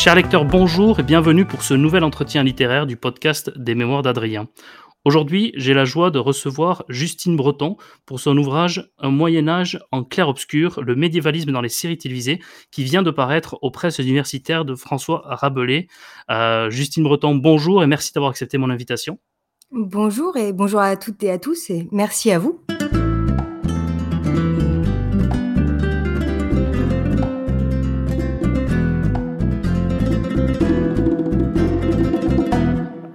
Chers lecteurs, bonjour et bienvenue pour ce nouvel entretien littéraire du podcast des Mémoires d'Adrien. Aujourd'hui, j'ai la joie de recevoir Justine Breton pour son ouvrage Un Moyen Âge en clair-obscur, le médiévalisme dans les séries télévisées, qui vient de paraître aux presses universitaires de François Rabelais. Euh, Justine Breton, bonjour et merci d'avoir accepté mon invitation. Bonjour et bonjour à toutes et à tous et merci à vous.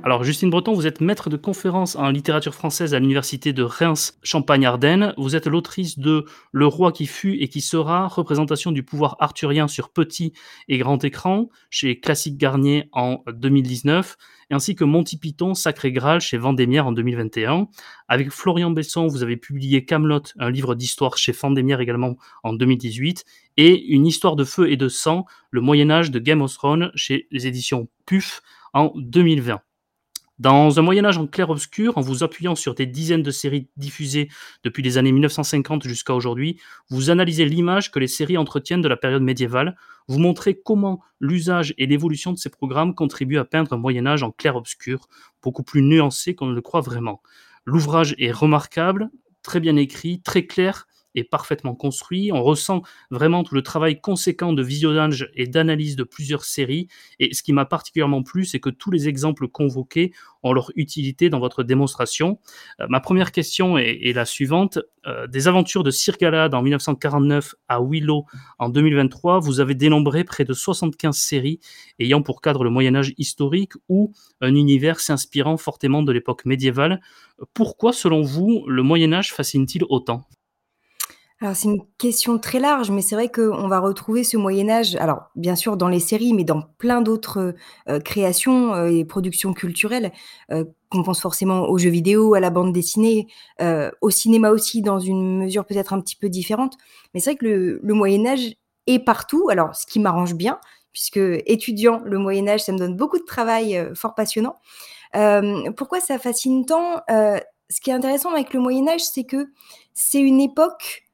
Alors, Justine Breton, vous êtes maître de conférence en littérature française à l'université de Reims, Champagne-Ardenne. Vous êtes l'autrice de Le roi qui fut et qui sera, représentation du pouvoir arthurien sur petit et grand écran, chez Classique Garnier en 2019, ainsi que Monty Python, Sacré Graal chez Vendémiaire en 2021. Avec Florian Besson, vous avez publié Camelot, un livre d'histoire chez Vendémiaire également en 2018, et Une histoire de feu et de sang, le Moyen Âge de Game of Thrones chez les éditions PUF en 2020. Dans un Moyen Âge en clair-obscur, en vous appuyant sur des dizaines de séries diffusées depuis les années 1950 jusqu'à aujourd'hui, vous analysez l'image que les séries entretiennent de la période médiévale, vous montrez comment l'usage et l'évolution de ces programmes contribuent à peindre un Moyen Âge en clair-obscur, beaucoup plus nuancé qu'on ne le croit vraiment. L'ouvrage est remarquable, très bien écrit, très clair est parfaitement construit. On ressent vraiment tout le travail conséquent de visionnage et d'analyse de plusieurs séries. Et ce qui m'a particulièrement plu, c'est que tous les exemples convoqués ont leur utilité dans votre démonstration. Euh, ma première question est, la suivante. Euh, des aventures de Sir Galahad en 1949 à Willow en 2023, vous avez dénombré près de 75 séries ayant pour cadre le Moyen Âge historique ou un univers s'inspirant fortement de l'époque médiévale. Pourquoi, selon vous, le Moyen Âge fascine-t-il autant? Alors c'est une question très large, mais c'est vrai qu'on va retrouver ce Moyen Âge, alors bien sûr dans les séries, mais dans plein d'autres, euh, créations, euh, et productions culturelles, euh, qu'on pense forcément aux jeux vidéo, à la bande dessinée, au cinéma aussi dans une mesure peut-être un petit peu différente. Mais c'est vrai que le le Moyen Âge est partout, alors ce qui m'arrange bien, puisque étudiant le Moyen Âge, ça me donne beaucoup de travail, fort passionnant. pourquoi ça fascine tant? ce qui est intéressant avec le Moyen Âge, c'est que c'est une époque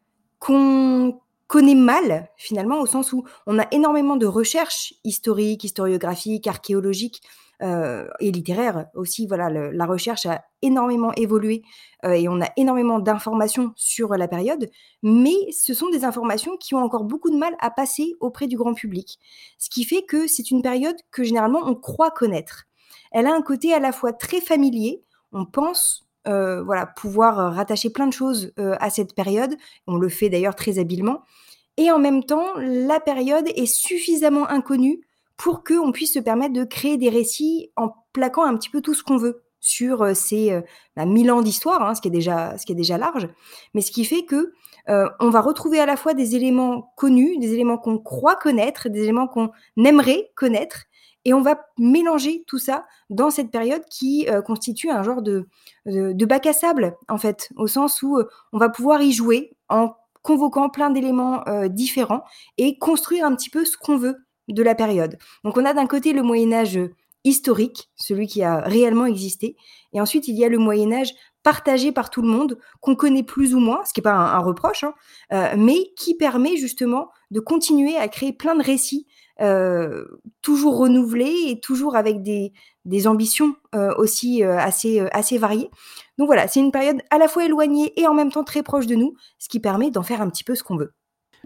qu'on connaît mal finalement au sens où on a énormément de recherches historiques, historiographiques, archéologiques euh, et littéraires aussi. Voilà, la recherche a énormément évolué euh, et on a énormément d'informations sur la période, mais ce sont des informations qui ont encore beaucoup de mal à passer auprès du grand public. Ce qui fait que c'est une période que généralement on croit connaître. Elle a un côté à la fois très familier, on pense euh, voilà, pouvoir euh, rattacher plein de choses euh, à cette période. On le fait d'ailleurs très habilement. Et en même temps, la période est suffisamment inconnue pour qu'on puisse se permettre de créer des récits en plaquant un petit peu tout ce qu'on veut sur ces bah, mille ans d'histoire, hein, ce, qui est déjà, ce qui est déjà large. Mais ce qui fait que on va retrouver à la fois des éléments connus, des éléments qu'on croit connaître, des éléments qu'on aimerait connaître, et on va mélanger tout ça dans cette période qui euh, constitue un genre de, de, bac à sable, en fait, au sens où euh, on va pouvoir y jouer en convoquant plein d'éléments euh, différents et construire un petit peu ce qu'on veut de la période. Donc on a d'un côté le Moyen Âge historique, celui qui a réellement existé, et ensuite il y a le Moyen Âge partagé par tout le monde, qu'on connaît plus ou moins, ce qui n'est pas un, reproche, hein, mais qui permet justement de continuer à créer plein de récits euh, toujours renouvelé et toujours avec des, ambitions euh, aussi euh, assez, assez variées. Donc voilà, c'est une période à la fois éloignée et en même temps très proche de nous, ce qui permet d'en faire un petit peu ce qu'on veut.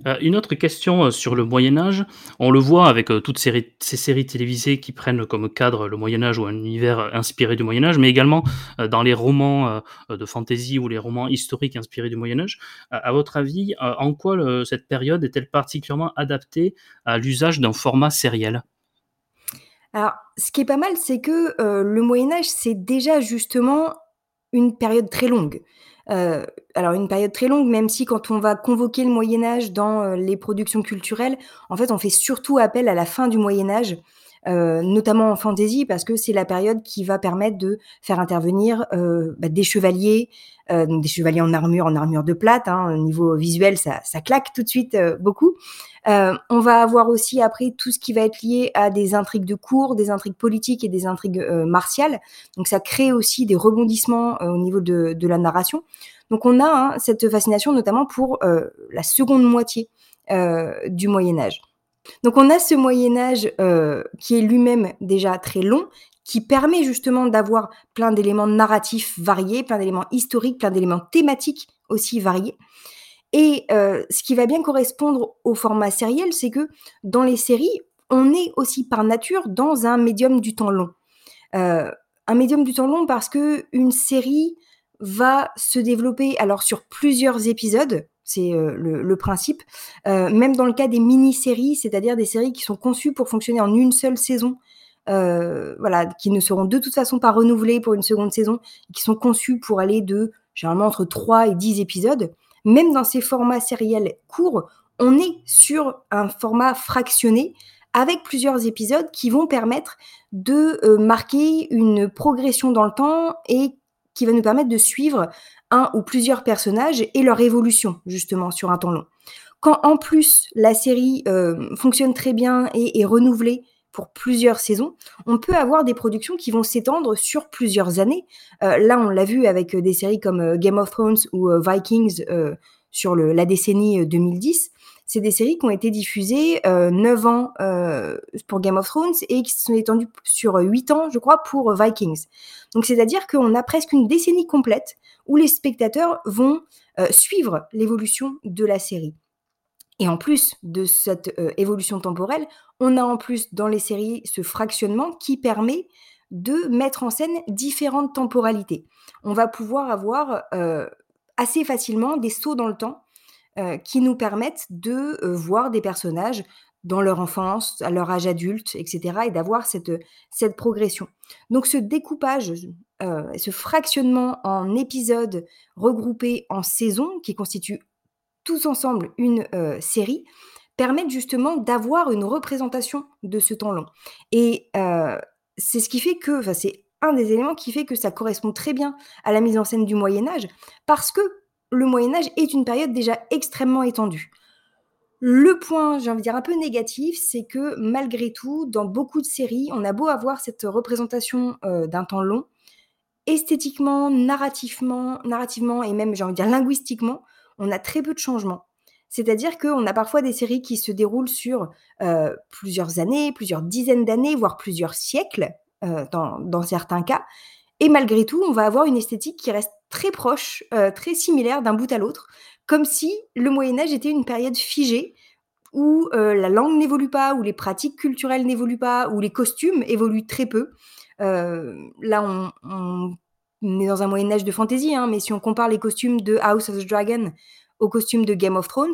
Euh, une autre question euh, sur le Moyen Âge. On le voit avec euh, toutes ces, séries télévisées qui prennent comme cadre le Moyen Âge ou un univers inspiré du Moyen Âge, mais également dans les romans de fantasy ou les romans historiques inspirés du Moyen Âge. à votre avis, en quoi cette période est-elle particulièrement adaptée à l'usage d'un format sériel? Alors, ce qui est pas mal, c'est que le Moyen Âge, c'est déjà justement une période très longue. Euh, alors une période très longue, même si quand on va convoquer le Moyen Âge dans euh, les productions culturelles, en fait, on fait surtout appel à la fin du Moyen Âge, euh, notamment en fantasy, parce que c'est la période qui va permettre de faire intervenir bah, des chevaliers, donc des chevaliers en armure, en armure de plate. Hein, au niveau visuel, ça, claque tout de suite beaucoup. on va avoir aussi après tout ce qui va être lié à des intrigues de cour, des intrigues politiques et des intrigues martiales. Donc ça crée aussi des rebondissements au niveau de, la narration. Donc on a hein, cette fascination notamment pour euh, la seconde moitié euh, du Moyen Âge. Donc on a ce Moyen Âge, qui est lui-même déjà très long, qui permet justement d'avoir plein d'éléments narratifs variés, plein d'éléments historiques, plein d'éléments thématiques aussi variés et heu, ce qui va bien correspondre au format sériel, c'est que dans les séries, on est aussi par nature dans un médium du temps long. Heu, un médium du temps long parce qu'une série va se développer alors sur plusieurs épisodes, c'est, heu, le principe, même dans le cas des mini-séries, c'est-à-dire des séries qui sont conçues pour fonctionner en une seule saison, heu, voilà, qui ne seront de toute façon pas renouvelées pour une seconde saison, qui sont conçues pour aller de généralement entre 3 et 10 épisodes. Même dans ces formats sériels courts, on est sur un format fractionné avec plusieurs épisodes qui vont permettre de, heu, marquer une progression dans le temps et qui va nous permettre de suivre un ou plusieurs personnages et leur évolution justement sur un temps long. Quand en plus la série, heu, fonctionne très bien et est renouvelée pour plusieurs saisons, on peut avoir des productions qui vont s'étendre sur plusieurs années. Heu, là, on l'a vu avec, heu, des séries comme, heu, Game of Thrones ou, Vikings, sur la décennie, heu, 2010. C'est des séries qui ont été diffusées, heu, 9 ans, pour Game of Thrones et qui se sont étendues sur, heu, 8 ans, je crois, pour, Vikings. Donc c'est-à-dire qu'on a presque une décennie complète où les spectateurs vont, suivre l'évolution de la série. Et en plus de cette, heu, évolution temporelle, on a en plus dans les séries ce fractionnement qui permet de mettre en scène différentes temporalités. On va pouvoir avoir, heu, assez facilement des sauts dans le temps, heu, qui nous permettent de, voir des personnages dans leur enfance, à leur âge adulte et cetera et d'avoir cette, cette progression. Donc ce découpage, ce fractionnement en épisodes regroupés en saisons qui constituent tous ensemble une, heu, série, permettent justement d'avoir une représentation de ce temps long et heu, c'est ce qui fait que c'est un des éléments qui fait que ça correspond très bien à la mise en scène du Moyen Âge parce que le Moyen Âge est une période déjà extrêmement étendue. Le point, j'ai envie de dire un peu négatif, c'est que malgré tout, dans beaucoup de séries, on a beau avoir cette représentation, heu, d'un temps long, esthétiquement, narrativement narrativement et même j'ai envie de dire linguistiquement, on a très peu de changements. C'est-à-dire qu'on a parfois des séries qui se déroulent sur, heu, plusieurs années, plusieurs dizaines d'années, voire plusieurs siècles, heu, dans certains cas et malgré tout, on va avoir une esthétique qui reste très proche, heu, très similaire d'un bout à l'autre, comme si le Moyen Âge était une période figée où, la langue n'évolue pas, où les pratiques culturelles n'évoluent pas, où les costumes évoluent très peu. Là, on est dans un Moyen Âge de fantaisie, hein, mais si on compare les costumes de House of the Dragon aux costumes de Game of Thrones,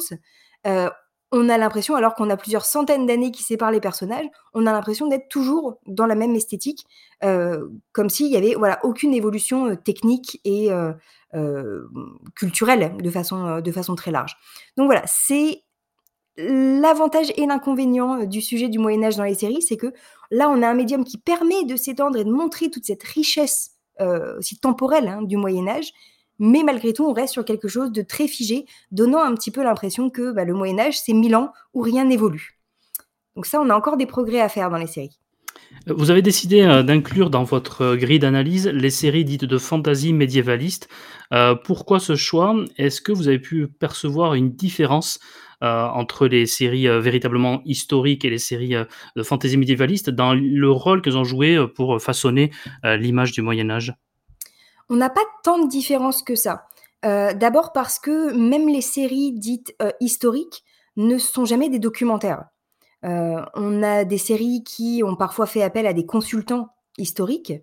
heu, on a l'impression, alors qu'on a plusieurs centaines d'années qui séparent les personnages, on a l'impression d'être toujours dans la même esthétique, heu, comme s'il y avait, voilà, aucune évolution, heu, technique et heu, hem, culturelle de façon, de façon très large. Donc voilà, c'est l'avantage et l'inconvénient, du sujet du Moyen Âge dans les séries, c'est que là, on a un médium qui permet de s'étendre et de montrer toute cette richesse, heu, aussi temporelle, hein, du Moyen Âge, mais malgré tout, on reste sur quelque chose de très figé, donnant un petit peu l'impression que, bah, le Moyen Âge, c'est 1000 ans où rien n'évolue. Donc ça, on a encore des progrès à faire dans les séries. Heu, vous avez décidé, heu, d'inclure dans votre, grille d'analyse les séries dites de fantasy médiévaliste. Pourquoi ce choix? Est-ce que vous avez pu percevoir une différence, entre les séries, heu, véritablement historiques et les séries, heu, de fantasy médiévaliste dans le rôle qu'elles ont joué, pour, façonner, l'image du Moyen Âge? On n'a pas tant de différence que ça. D'abord parce que même les séries dites, historiques ne sont jamais des documentaires. On a des séries qui ont parfois fait appel à des consultants historiques,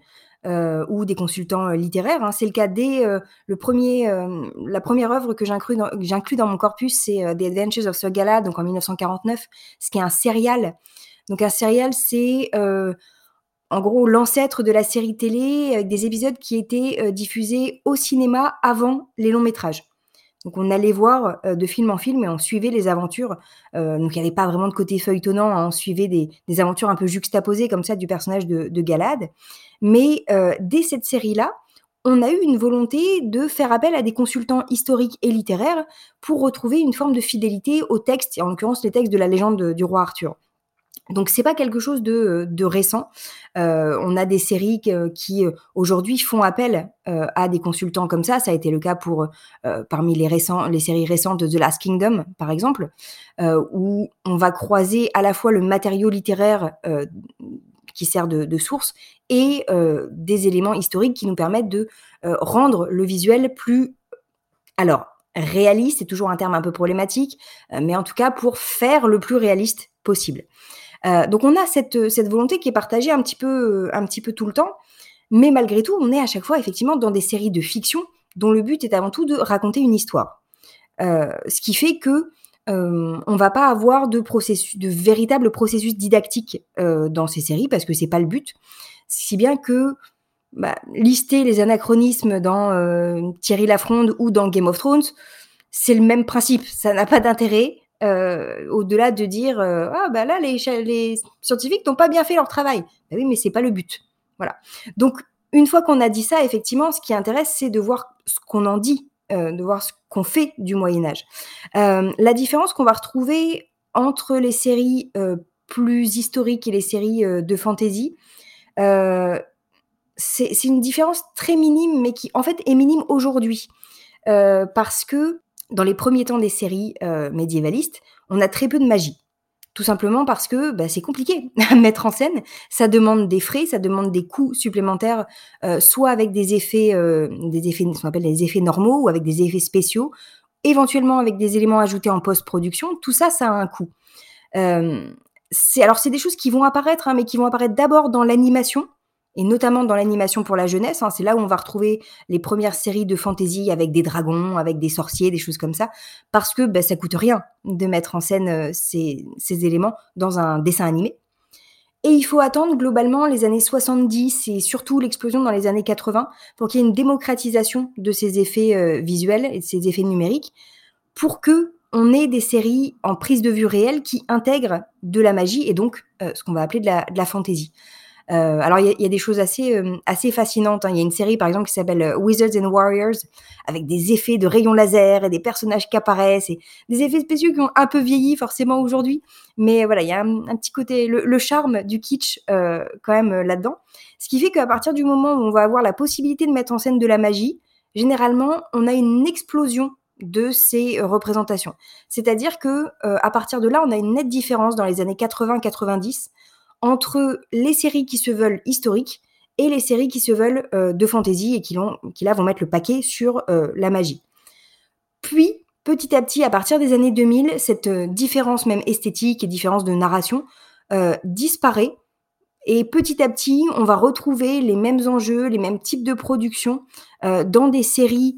heu, ou des consultants, heu, littéraires, hein. C'est le cas dès, heu, le 1er, hem, la 1re œuvre que j'inclus dans mon corpus, c'est, The Adventures of Sir Galahad, donc en 1949, ce qui est un serial. Donc un serial, c'est, en gros l'ancêtre de la série télé avec des épisodes qui étaient, diffusés au cinéma avant les longs métrages. Donc on allait voir, de film en film et on suivait les aventures, donc il y avait pas vraiment de côté feuilletonnant, hein, on suivait des aventures un peu juxtaposées comme ça du personnage de de Galahad. Mais, heu, dès cette série-là, on a eu une volonté de faire appel à des consultants historiques et littéraires pour retrouver une forme de fidélité aux textes et en l'occurrence les textes de la légende, du roi Arthur. Donc c'est pas quelque chose de, récent. Heu, on a des séries qui, heu, aujourd'hui font appel, à des consultants comme ça. Ça a été le cas pour, parmi les récents les séries récentes de The Last Kingdom, par exemple, où on va croiser à la fois le matériau littéraire, qui sert de source et heu, des éléments historiques qui nous permettent de, heu, rendre le visuel plus alors réaliste, c'est toujours un terme un peu problématique, heu, mais en tout cas pour faire le plus réaliste possible. Donc on a cette, cette volonté qui est partagée un petit peu, un petit peu tout le temps, mais malgré tout, on est à chaque fois effectivement dans des séries de fiction dont le but est avant tout de raconter une histoire. Ce qui fait que, heu, on va pas avoir de véritable processus didactique, heu, dans ces séries parce que c'est pas le but. Si bien que, bah, lister les anachronismes dans, heu, Thierry Lafronde ou dans Game of Thrones, c'est le même principe, ça n'a pas d'intérêt. Heu, au-delà de dire, «Ah bah là les les scientifiques n'ont pas bien fait leur travail». Bah oui, mais c'est pas le but. Voilà. Donc une fois qu'on a dit ça, effectivement, ce qui intéresse, c'est de voir ce qu'on en dit, heu, de voir ce qu'on fait du Moyen Âge. Hem, la différence qu'on va retrouver entre les séries, heu, plus historiques et les séries, de fantasy, c'est une différence très minime, mais qui en fait est minime aujourd'hui. Parce que dans les premiers temps des séries, médiévalistes, on a très peu de magie. Tout simplement parce que, bah, c'est compliqué à mettre en scène. Ça demande des frais, ça demande des coûts supplémentaires, heu, soit avec des effets, heu, des effets qu'on appelle effets normaux ou avec des effets spéciaux, éventuellement avec des éléments ajoutés en post-production. Tout ça, ça a un coût. C'est alors c'est des choses qui vont apparaître, hein, mais qui vont apparaître d'abord dans l'animation et notamment dans l'animation pour la jeunesse, hein. C'est là où on va retrouver les premières séries de fantasy avec des dragons, avec des sorciers, des choses comme ça, parce que, bah, ça coûte rien de mettre en scène, heu, ces éléments dans un dessin animé et il faut attendre globalement les années 70 et surtout l'explosion dans les années 80 pour qu'il y ait une démocratisation de ces effets, heu, visuels et de ces effets numériques, pour qu'on ait des séries en prise de vue réelle qui intègrent de la magie et donc, heu, ce qu'on va appeler de la de la fantasy. Heu, alors il y a des choses assez, hem, assez fascinantes, hein. Il y a une série par exemple qui s'appelle, heu, Wizards and Warriors avec des effets de rayons laser et des personnages qui apparaissent et des effets spéciaux qui ont un peu vieilli forcément aujourd'hui. Mais voilà, il y a un petit côté le charme du kitsch, quand même, là-dedans. Ce qui fait qu'à partir du moment où on va avoir la possibilité de mettre en scène de la magie, généralement, on a une explosion de ces, représentations. C'est-à-dire que, à partir de là, on a une nette différence dans les années 80-90 entre les séries qui se veulent historiques et les séries qui se veulent, heu, de fantasy et qui là vont mettre le paquet sur, heu, la magie. Puis, petit à petit, à partir des années 2000, cette, heu, différence même esthétique et différence de narration, disparaît et petit à petit, on va retrouver les mêmes enjeux, les mêmes types de production, dans des séries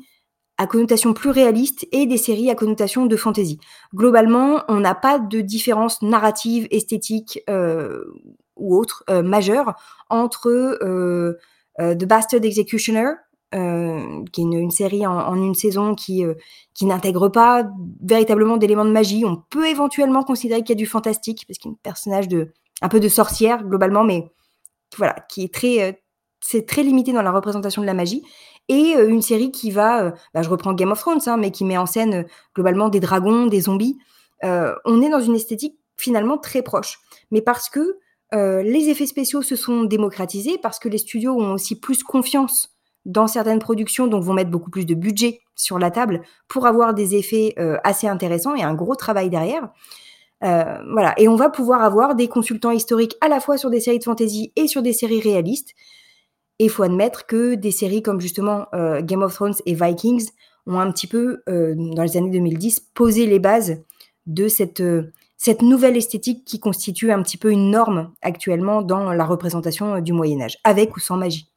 à connotation plus réaliste et des séries à connotation de fantasy. Globalement, on n'a pas de différence narrative, esthétique, heu, ou autre, heu, majeure entre, heu, The Bastard Executioner, qui est une une série en en 1 saison qui, qui n'intègre pas véritablement d'éléments de magie. On peut éventuellement considérer qu'il y a du fantastique parce qu'il y a un personnage de un peu de sorcière globalement, mais voilà, qui est très, c'est très limité dans la représentation de la magie et heu, une série qui va, heu, bah, je reprends Game of Thrones, hein, mais qui met en scène, heu, globalement des dragons, des zombies. On est dans une esthétique finalement très proche. Mais parce que, les effets spéciaux se sont démocratisés, parce que les studios ont aussi plus confiance dans certaines productions, donc vont mettre beaucoup plus de budget sur la table pour avoir des effets, assez intéressants et un gros travail derrière. Voilà et on va pouvoir avoir des consultants historiques à la fois sur des séries de fantasy et sur des séries réalistes et il faut admettre que des séries comme justement, heu, Game of Thrones et Vikings ont un petit peu, heu, dans les années 2010, posé les bases de cette, heu, cette nouvelle esthétique qui constitue un petit peu une norme actuellement dans la représentation, du Moyen Âge, avec ou sans magie.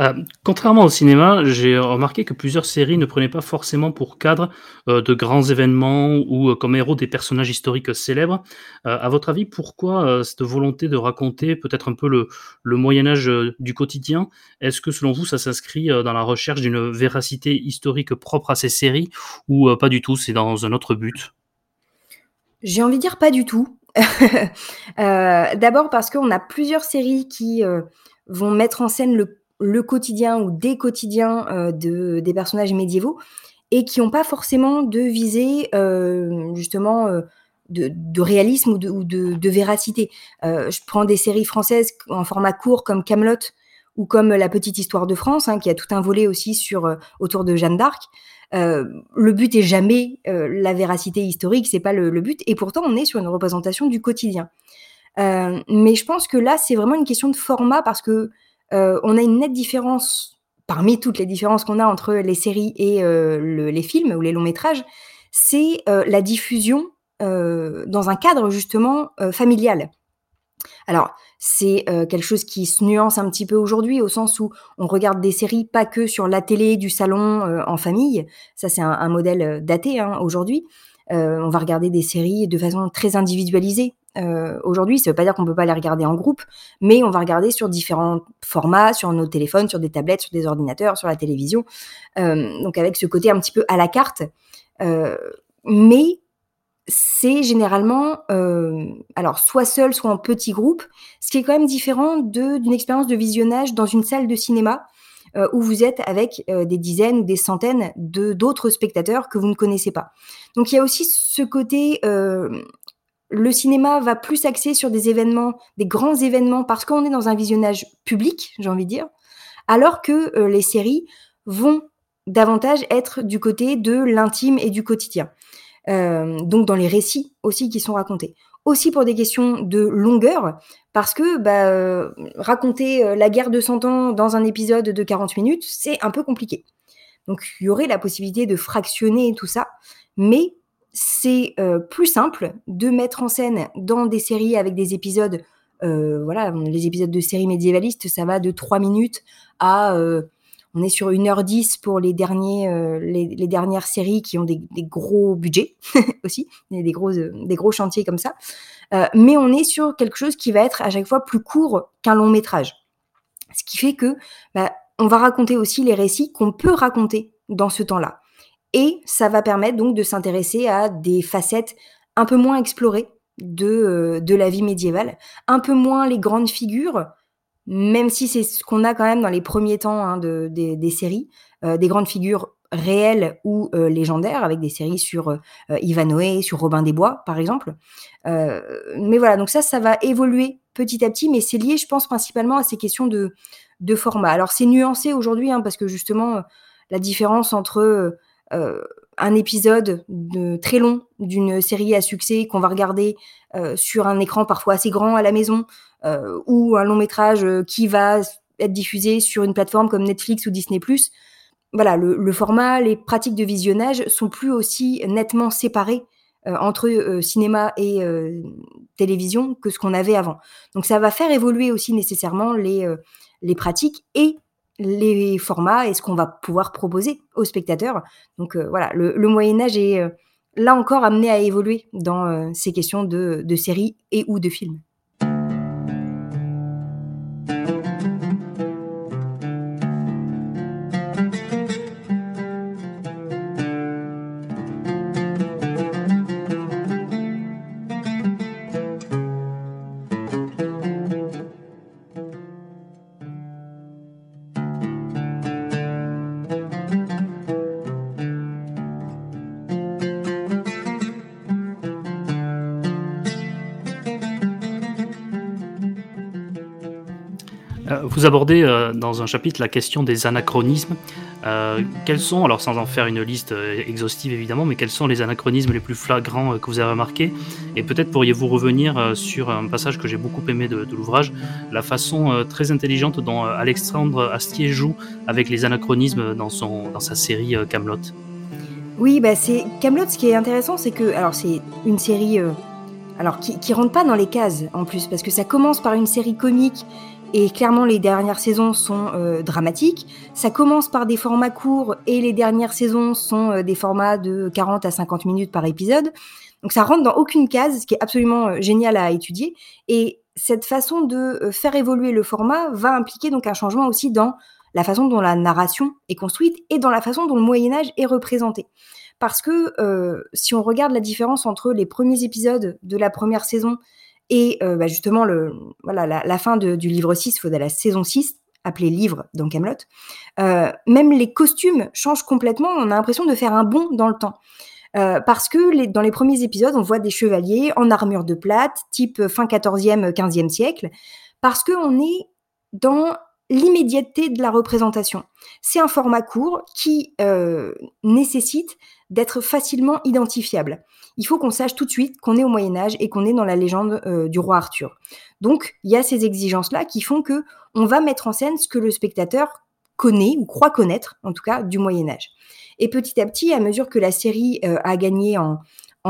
Heu, contrairement au cinéma, j'ai remarqué que plusieurs séries ne prenaient pas forcément pour cadre, heu, de grands événements ou, heu, comme héros des personnages historiques célèbres. À votre avis, pourquoi, cette volonté de raconter peut-être un peu le le Moyen Âge, du quotidien? Est-ce que selon vous, ça s'inscrit, dans la recherche d'une véracité historique propre à ces séries ou, pas du tout, c'est dans un autre but? J'ai envie de dire pas du tout. D'abord parce qu'on a plusieurs séries qui, vont mettre en scène le le quotidien ou des quotidiens, heu, de des personnages médiévaux et qui ont pas forcément de visée, heu, justement, heu, de, réalisme ou de, véracité. Euh, je prends des séries françaises en format court comme Camelot ou comme La Petite Histoire de France, hein, qui a tout un volet aussi sur euh, autour de Jeanne d'Arc. Euh, le but est jamais la véracité historique, c'est pas le, but. Et pourtant, on est sur une représentation du quotidien. mais je pense que là, c'est vraiment une question de format parce que on a une nette différence parmi toutes les différences qu'on a entre les séries et les films ou les longs métrages, c'est la diffusion euh, dans un cadre justement euh, familial. Alors, c'est euh, quelque chose qui se nuance un petit peu aujourd'hui, au sens où on regarde des séries pas que sur la télé du salon en famille. Ça, c'est un, modèle daté hein, aujourd'hui. on va regarder des séries de façon très individualisée. Aujourd'hui, ça ne veut pas dire qu'on ne peut pas les regarder en groupe, mais on va regarder sur différents formats, sur nos téléphones, sur des tablettes, sur des ordinateurs, sur la télévision. donc avec ce côté un petit peu à la carte. mais c'est généralement, euh, alors soit seul, soit en petit groupe, ce qui est quand même différent d'une expérience de visionnage dans une salle de cinéma euh, où vous êtes avec euh, des dizaines ou des centaines de d'autres spectateurs que vous ne connaissez pas. Donc il y a aussi ce côté, le cinéma va plus axer sur des événements, des grands événements, parce qu'on est dans un visionnage public, j'ai envie de dire, alors que les séries vont davantage être du côté de l'intime et du quotidien. Euh, donc dans les récits aussi qui sont racontés. Aussi pour des questions de longueur, parce que bah, euh, raconter euh, la guerre de 100 ans dans un épisode de 40 minutes, c'est un peu compliqué. Donc il y aurait la possibilité de fractionner tout ça, mais c'est plus simple de mettre en scène dans des séries avec des épisodes, voilà, les épisodes de séries médiévalistes, ça va de 3 minutes à on est sur 1h10 pour les, derniers, euh, les, dernières séries qui ont des, gros budgets aussi, des gros, euh, des gros chantiers comme ça. Euh, mais on est sur quelque chose qui va être à chaque fois plus court qu'un long métrage. Ce qui fait que bah, on va raconter aussi les récits qu'on peut raconter dans ce temps-là. Et ça va permettre donc de s'intéresser à des facettes un peu moins explorées de, de la vie médiévale, un peu moins les grandes figures, même si c'est ce qu'on a quand même dans les premiers temps hein, de, des, séries, euh, des grandes figures réelles ou euh, légendaires, avec des séries sur euh, Ivanhoe, sur Robin des Bois, par exemple. mais voilà, donc ça, ça va évoluer petit à petit, mais c'est lié, je pense, principalement à ces questions de, de format. Alors, c'est nuancé aujourd'hui, hein, parce que justement, la différence entre un épisode de, très long d'une série à succès qu'on va regarder sur un écran parfois assez grand à la maison, euh, ou un long métrage euh, qui va être diffusé sur une plateforme comme Netflix ou Disney+. Voilà, le, format, les pratiques de visionnage sont plus aussi nettement séparés euh, entre cinéma et télévision que ce qu'on avait avant. Donc ça va faire évoluer aussi nécessairement les, les pratiques et les formats et ce qu'on va pouvoir proposer aux spectateurs. Donc voilà, le, Moyen Âge est là encore amené à évoluer dans ces questions de, de séries et ou de films. Vous abordez euh, dans un chapitre la question des anachronismes. Euh, quels sont, alors sans en faire une liste euh, exhaustive évidemment, mais quels sont les anachronismes les plus flagrants que vous avez remarqués? Et peut-être pourriez-vous revenir sur un passage que j'ai beaucoup aimé de, l'ouvrage, la façon très intelligente dont Alexandre Astier joue avec les anachronismes dans, son, dans sa série Camelot. Oui, bah c'est Camelot. Ce qui est intéressant, c'est que alors c'est une série alors qui, qui rentre pas dans les cases en plus parce que ça commence par une série comique et clairement, les dernières saisons sont euh, dramatiques. Ça commence par des formats courts et les dernières saisons sont euh, des formats de 40 à 50 minutes par épisode. Donc ça rentre dans aucune case, ce qui est absolument euh, génial à étudier. Et cette façon de faire évoluer le format va impliquer donc un changement aussi dans la façon dont la narration est construite et dans la façon dont le Moyen Âge est représenté. Parce que si on regarde la différence entre les premiers épisodes de la première saison et euh, bah, justement, voilà, la, fin du livre 6, faut de la saison 6, appelé livre dans Camelot, euh, même les costumes changent complètement. On a l'impression de faire un bond dans le temps. Euh, parce que dans les premiers épisodes, on voit des chevaliers en armure de plate, type fin 14e, 15e siècle, parce qu'on est dans l'immédiateté de la représentation. C'est un format court qui nécessite d'être facilement identifiable. Il faut qu'on sache tout de suite qu'on est au Moyen Âge et qu'on est dans la légende euh, du roi Arthur. Donc, il y a ces exigences-là qui font que on va mettre en scène ce que le spectateur connaît ou croit connaître, en tout cas, du Moyen Âge. Et petit à petit, à mesure que la série euh, a gagné en,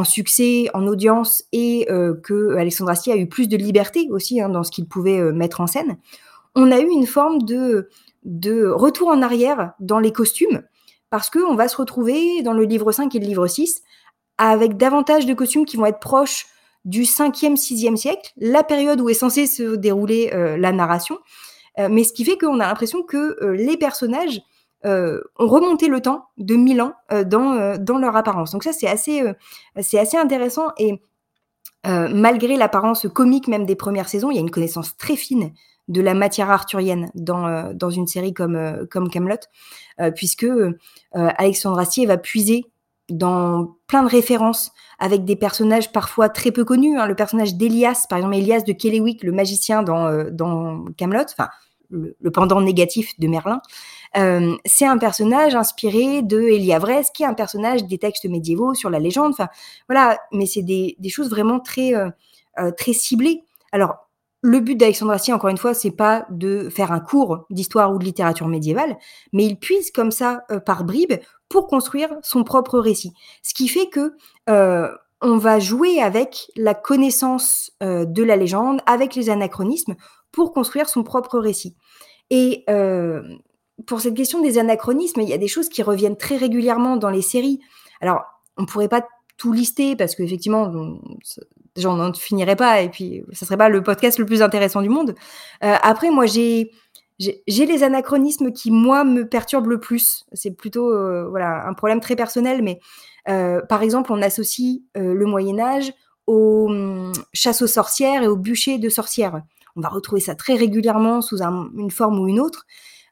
succès, en audience, et euh, que Alexandre Astier a eu plus de liberté aussi hein, dans ce qu'il pouvait mettre en scène, on a eu une forme de, de retour en arrière dans les costumes, parce qu'on va se retrouver dans le livre 5 et le livre 6 avec davantage de costumes qui vont être proches du 5e, 6e siècle, la période où est censée se dérouler la narration, mais ce qui fait qu'on a l'impression que les personnages euh, ont remonté le temps de 1000 ans euh, dans, euh, dans leur apparence. Donc ça, c'est assez, c'est assez intéressant et malgré l'apparence comique même des premières saisons, il y a une connaissance très fine de la matière arthurienne dans, dans une série comme, comme Camelot, puisque Alexandre Astier va puiser dans plein de références avec des personnages parfois très peu connus. Hein. Le personnage d'Elias, par exemple, Elias de Kellywick, le magicien dans, dans Camelot, enfin le, pendant négatif de Merlin, euh, c'est un personnage inspiré de Eliavres, qui est un personnage des textes médiévaux sur la légende. Enfin, voilà, mais c'est des, choses vraiment très, euh, euh, très ciblées. Alors, le but d'Alexandre Astier, encore une fois, c'est pas de faire un cours d'histoire ou de littérature médiévale, mais il puise comme ça par bribes pour construire son propre récit. Ce qui fait que on va jouer avec la connaissance de la légende, avec les anachronismes, pour construire son propre récit. Et pour cette question des anachronismes, il y a des choses qui reviennent très régulièrement dans les séries. Alors, on ne pourrait pas tout lister parce qu'effectivement, n'en finirait pas et puis ça serait pas le podcast le plus intéressant du monde. Euh, après, moi, j'ai j'ai les anachronismes qui moi me perturbent le plus. C'est plutôt euh, voilà un problème très personnel, mais euh, par exemple, on associe le Moyen Âge aux hum, chasses aux sorcières et aux bûchers de sorcières. On va retrouver ça très régulièrement sous une forme ou une autre.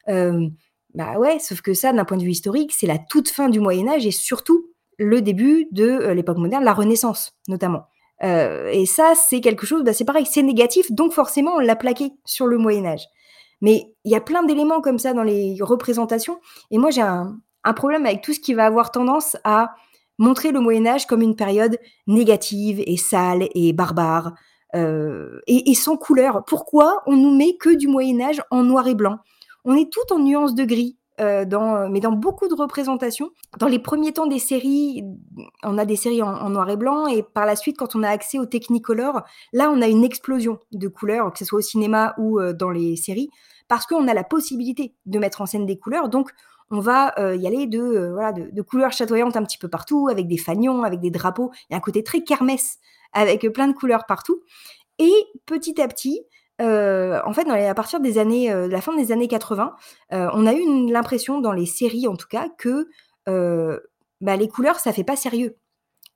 Bah ouais, sauf que ça, d'un point de vue historique, c'est la toute fin du Moyen Âge et surtout le début de l'époque moderne, la Renaissance notamment. Euh, et ça, c'est quelque chose, bah, c'est pareil, c'est négatif, donc forcément, on l'a plaqué sur le Moyen Âge. Mais il y a plein d'éléments comme ça dans les représentations, et moi j'ai un, problème avec tout ce qui va avoir tendance à montrer le Moyen Âge comme une période négative et sale et barbare, et, et, sans couleur. Pourquoi on nous met que du Moyen Âge en noir et blanc? On est tout en nuances de gris. Euh, dans, mais dans beaucoup de représentations. Dans les premiers temps des séries, on a des séries en, noir et blanc, et par la suite, quand on a accès au Technicolor, là, on a une explosion de couleurs, que ce soit au cinéma ou euh, dans les séries, parce qu'on a la possibilité de mettre en scène des couleurs. Donc, on va euh, y aller de, voilà, de, couleurs chatoyantes un petit peu partout, avec des fanions, avec des drapeaux. Il y a un côté très kermesse, avec plein de couleurs partout. Et petit à petit, euh, en fait, à partir des années, euh, la fin des années 80, euh, on a eu l'impression, dans les séries en tout cas, que bah, les couleurs, ça fait pas sérieux.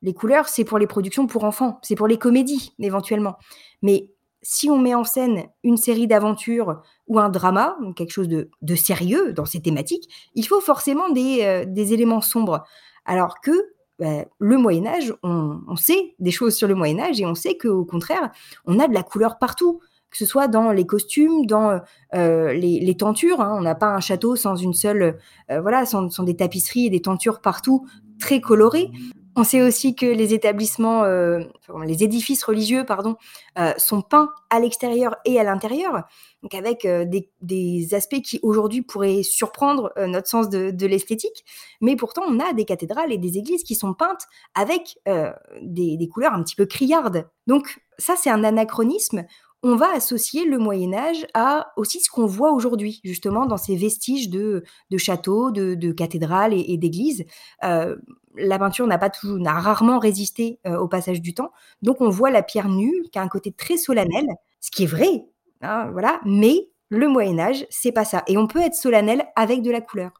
Les couleurs, c'est pour les productions pour enfants, c'est pour les comédies éventuellement. Mais si on met en scène une série d'aventures ou un drama, quelque chose de, sérieux dans ces thématiques, il faut forcément des, éléments sombres. Alors que bah, le Moyen Âge, on, sait des choses sur le Moyen Âge et on sait qu'au contraire, on a de la couleur partout que ce soit dans les costumes, dans euh, les, tentures. Hein. On n'a pas un château sans une seule, euh, voilà, sans, des tapisseries et des tentures partout très colorées. On sait aussi que les établissements, euh, les édifices religieux, pardon, sont peints à l'extérieur et à l'intérieur, donc avec des, aspects qui aujourd'hui pourraient surprendre notre sens de, l'esthétique, mais pourtant on a des cathédrales et des églises qui sont peintes avec des, des couleurs un petit peu criardes. Donc ça, c'est un anachronisme on va associer le Moyen Âge à aussi ce qu'on voit aujourd'hui, justement, dans ces vestiges de, châteaux, de, cathédrales et, d'églises. Euh, la peinture n'a pas toujours, n'a rarement résisté euh, au passage du temps, donc on voit la pierre nue, qui a un côté très solennel, ce qui est vrai, hein, voilà. Mais le Moyen Âge, c'est pas ça, et on peut être solennel avec de la couleur.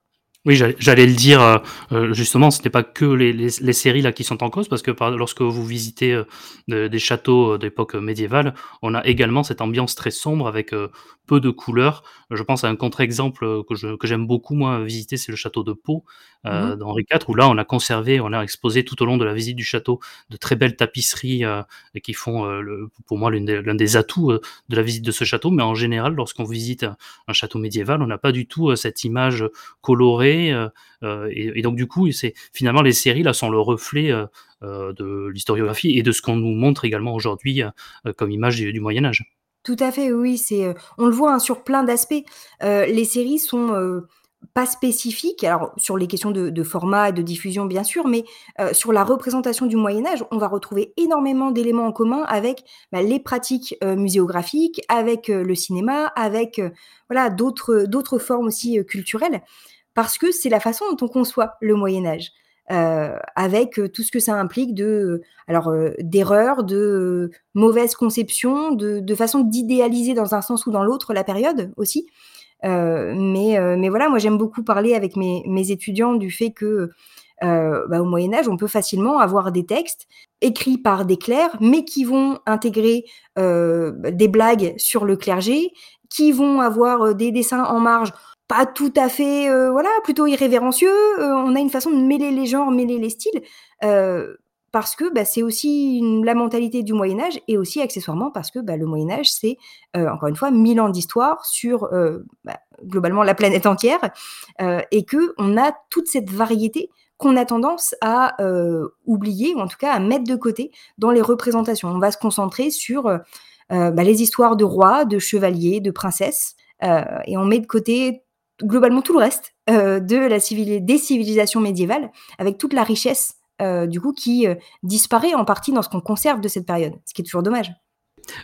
Oui, j'allais le dire euh, euh, justement, ce n'est pas que les, les, les, séries là qui sont en cause, parce que par, lorsque vous visitez euh, des châteaux d'époque médiévale, on a également cette ambiance très sombre avec peu de couleurs. Je pense à un contre-exemple que j'aime beaucoup moi visiter, c'est le château de Pau, Mmh mh. d'Henri IV, où là, on a conservé, on a exposé tout au long de la visite du château de très belles tapisseries, qui font, le pour moi l'une des l'un des atouts, de la visite de ce château. Mais en général, lorsqu'on visite un un château médiéval, on n'a pas du tout, cette image colorée, heu heu, et donc du coup, c'est finalement les séries là sont le reflet, heu, de l'historiographie et de ce qu'on nous montre également aujourd'hui, comme image du Moyen Âge. Tout à fait, oui, c'est, on le voit, hein, sur plein d'aspects. Les séries sont, pas spécifiques, alors sur les questions de format et de diffusion bien sûr, mais, sur la représentation du Moyen Âge, on va retrouver énormément d'éléments en commun avec, bah, les pratiques, muséographiques, avec, le cinéma, avec, voilà d'autres, d'autres formes aussi, culturelles. Parce que c'est la façon dont on conçoit le Moyen Âge, heu, avec, heu, tout ce que ça implique de, heu, alors, d'erreurs, de, mauvaises conceptions, de de façon d'idéaliser dans un sens ou dans l'autre la période aussi. Mais, mais voilà, moi j'aime beaucoup parler avec mes étudiants du fait que, bah, au Moyen Âge, on peut facilement avoir des textes écrits par des clercs, mais qui vont intégrer, des blagues sur le clergé, qui vont avoir, des dessins en marge pas tout à fait, heu, voilà, plutôt irrévérencieux. Heu, on a une façon de mêler les genres, mêler les styles, heu, parce que, bah, c'est aussi la mentalité du Moyen Âge et aussi accessoirement parce que, bah, le Moyen Âge, c'est, encore une fois 1000 ans d'histoire sur, bah, globalement la planète entière, et qu'on a toute cette variété qu'on a tendance à, oublier ou en tout cas à mettre de côté dans les représentations. On va se concentrer sur, les histoires de rois, de chevaliers, de princesses, et on met de côté globalement tout le reste, heu, de la civili des civilisations médiévales avec toute la richesse, heu, du coup qui, heu, disparaît en partie dans ce qu'on conserve de cette période, ce qui est toujours dommage.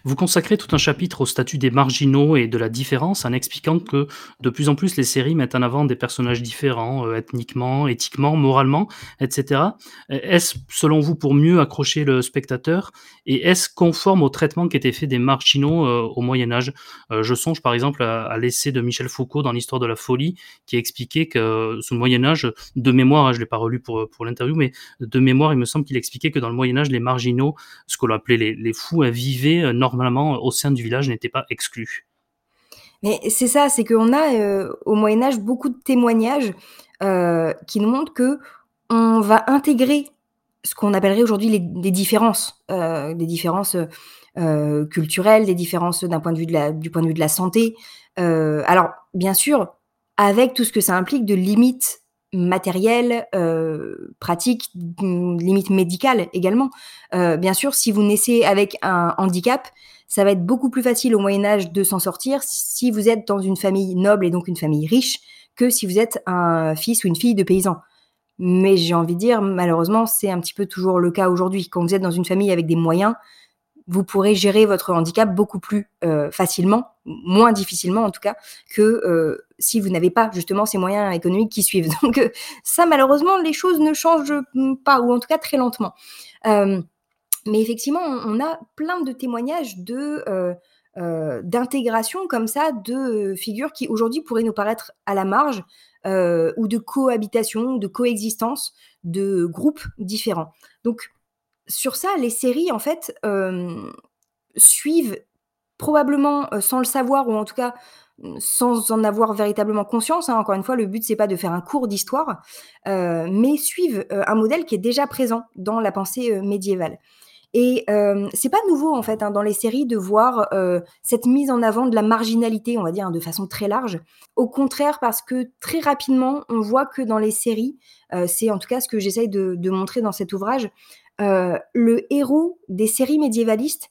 Vous consacrez tout un chapitre au statut des marginaux et de la différence en expliquant que de plus en plus les séries mettent en avant des personnages différents, heu, ethniquement, éthiquement, moralement, et cetera. E est-ce selon vous pour mieux accrocher le spectateur et est-ce conforme au traitement qui était fait des marginaux, heu, au Moyen Âge? Je songe par exemple à l'essai de Michel Foucault dans l'Histoire de la folie qui expliquait que sous le Moyen Âge, de mémoire, hein, je l'ai pas relu pour, pour l'interview, mais de mémoire, il me semble qu'il expliquait que dans le Moyen Âge, les marginaux, ce qu'on appelait les fous, vivaient, normalement au sein du village, n'étaient pas exclus. Mais c'est ça, c'est qu'on a, heu, au Moyen Âge beaucoup de témoignages, heu, qui nous montrent qu'on va intégrer ce qu'on appellerait aujourd'hui les des différences, des différences, heu, culturelles, des différences d'un point de vue du point de vue de la santé. Alors bien sûr, avec tout ce que ça implique de limites matérielles, heu, pratiques, mmh, limites médicales également. Heu, bien sûr, si vous naissez avec un handicap, ça va être beaucoup plus facile au Moyen Âge de s'en sortir si vous êtes dans une famille noble et donc une famille riche, que si vous êtes un fils ou une fille de paysan. Mais j'ai envie de dire, malheureusement, c'est un petit peu toujours le cas aujourd'hui. Quand vous êtes dans une famille avec des moyens, vous pourrez gérer votre handicap beaucoup plus, heu, facilement, moins difficilement en tout cas, que, heu, si vous n'avez pas justement ces moyens économiques qui suivent. Donc, heu, ça malheureusement les choses ne changent, mmh, pas ou en tout cas très lentement. Mais effectivement, on a plein de témoignages de, d'intégration comme ça de, figures qui aujourd'hui pourraient nous paraître à la marge, ou de cohabitation, de coexistence de groupes différents. Donc sur ça, les séries en fait, suivent probablement, sans le savoir ou en tout cas, mmh, sans en avoir véritablement conscience, hein. Encore une fois, le but c'est pas de faire un cours d'histoire, mais suivent, un modèle qui est déjà présent dans la pensée, médiévale. Et c'est pas nouveau en fait, hein, dans les séries de voir, cette mise en avant de la marginalité, on va dire, hein, de façon très large. Au contraire, parce que très rapidement, on voit que dans les séries, c'est en tout cas ce que j'essaye de montrer dans cet ouvrage, heu, le héros des séries médiévalistes,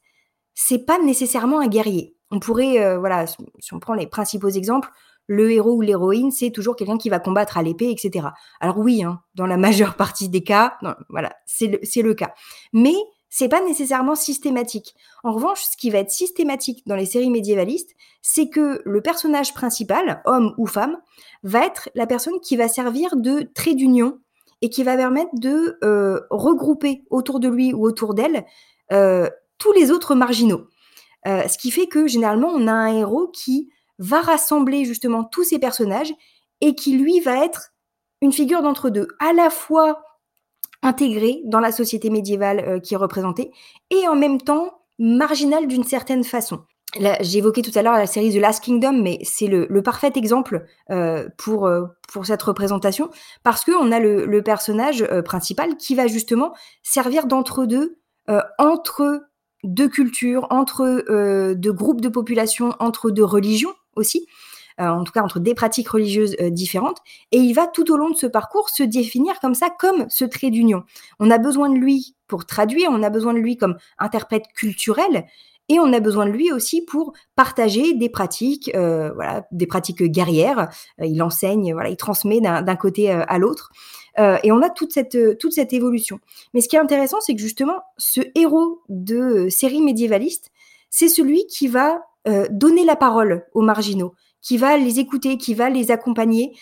c'est pas nécessairement un guerrier. On pourrait, heu, voilà, si on prend les principaux exemples, le héros ou l'héroïne, c'est toujours quelqu'un qui va combattre à l'épée et cetera. Alors oui, hein, dans la majeure partie des cas, voilà, c'est le le cas. Mais c'est pas nécessairement systématique. En revanche, ce qui va être systématique dans les séries médiévalistes, c'est que le personnage principal, homme ou femme, va être la personne qui va servir de trait d'union et qui va permettre de, heu, regrouper autour de lui ou autour d'elle, heu, tous les autres marginaux. Heu, ce qui fait que généralement, on a un héros qui va rassembler justement tous ces personnages et qui lui va être une figure d'entre 2. À la fois intégré dans la société médiévale, qui est représentée et en même temps marginal d'une certaine façon. Évoqué tout à l'heure la série The Last Kingdom, mais c'est le parfait exemple, heu, pour, heu, pour cette représentation. Parce qu'on a le personnage, heu, principal qui va justement servir d'entre-deux, entre 2 cultures, entre, heu, 2 groupes de population, entre 2 religions aussi, en tout cas entre des pratiques religieuses, différentes et il va tout au long de ce parcours se définir comme ça, comme ce trait d'union. On a besoin de lui pour traduire, on a besoin de lui comme interprète culturel et on a besoin de lui aussi pour partager des pratiques, heu, voilà, des pratiques guerrières. Heu, il enseigne, voilà, il transmet d'un côté, heu, à l'autre, et on a toute cette, toute cette évolution. Mais ce qui est intéressant, c'est que justement, ce héros de, série médiévaliste, c'est celui qui va, donner la parole aux marginaux, qui va les écouter, qui va les accompagner,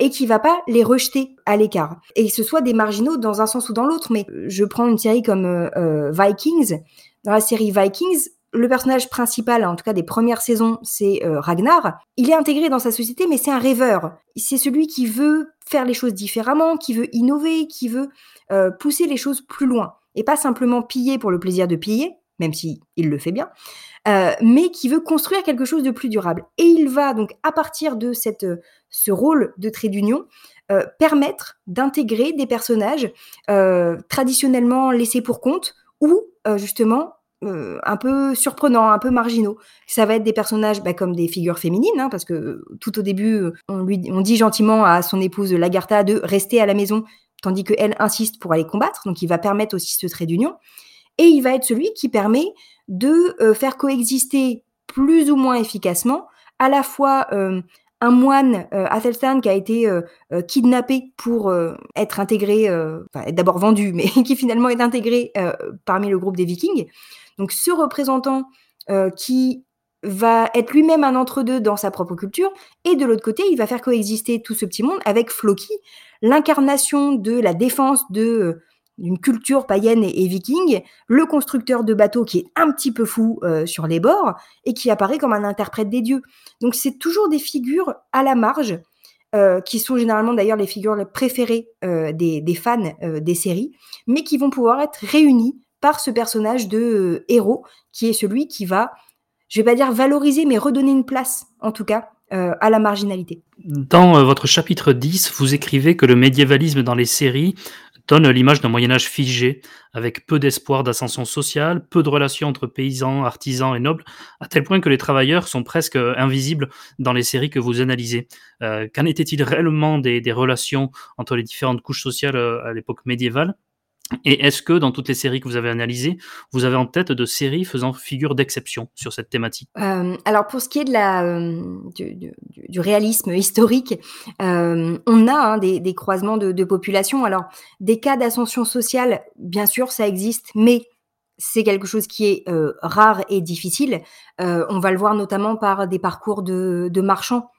et qui va pas les rejeter à l'écart et que ce soit des marginaux dans un sens ou dans l'autre. Mais je prends une série comme, Vikings. Dans la série Vikings, le personnage principal, en tout cas des premières saisons, c'est euh, Ragnar. Il est intégré dans sa société, mais c'est un rêveur. C'est celui qui veut faire les choses différemment, qui veut innover, qui veut euh, pousser les choses plus loin. Et pas simplement piller pour le plaisir de piller, même si il le fait bien, euh, mais qui veut construire quelque chose de plus durable. Et il va donc, à partir de cette, ce rôle de trait d'union, permettre d'intégrer des personnages traditionnellement laissés pour compte ou justement euh, un peu surprenants, un peu marginaux. Ça va être des personnages bah, comme des figures féminines, hein, parce que euh, tout au début, on lui on dit gentiment à son épouse Lagartha de rester à la maison, tandis qu'elle insiste pour aller combattre. Donc il va permettre aussi ce trait d'union. Et il va être celui qui permet de euh, faire coexister plus ou moins efficacement à la fois un moine, euh, Athelstan, qui a été euh, euh, kidnappé pour être intégré, enfin, d'abord vendu, mais qui finalement est intégré parmi le groupe des Vikings. Donc ce représentant qui va être lui-même un entre-deux dans sa propre culture, et de l'autre côté, il va faire coexister tout ce petit monde avec Floki, l'incarnation de la défense de d'une culture païenne et, viking, le constructeur de bateaux qui est un petit peu fou euh, sur les bords et qui apparaît comme un interprète des dieux. Donc c'est toujours des figures à la marge, euh, qui sont généralement d'ailleurs les figures préférées euh, des, des, fans des séries, mais qui vont pouvoir être réunies par ce personnage de héros qui est celui qui va, je vais pas dire valoriser, mais redonner une place, en tout cas, à la marginalité. Dans votre chapitre 10, vous écrivez que le médiévalisme dans les séries donne l'image d'un Moyen Âge figé, avec peu d'espoir d'ascension sociale, peu de relations entre paysans, artisans et nobles, à tel point que les travailleurs sont presque invisibles dans les séries que vous analysez. Euh, qu'en était-il réellement des, relations entre les différentes couches sociales euh, à l'époque médiévale? Et est-ce que dans toutes les séries que vous avez analysées, vous avez en tête de séries faisant figure d'exception sur cette thématique? Euh, Alors pour ce qui est de la, euh, du, réalisme historique, euh, on a hein, des, croisements de, populations. Alors des cas d'ascension sociale, bien sûr, ça existe, mais c'est quelque chose qui est rare et difficile. on va le voir notamment par des parcours de marchands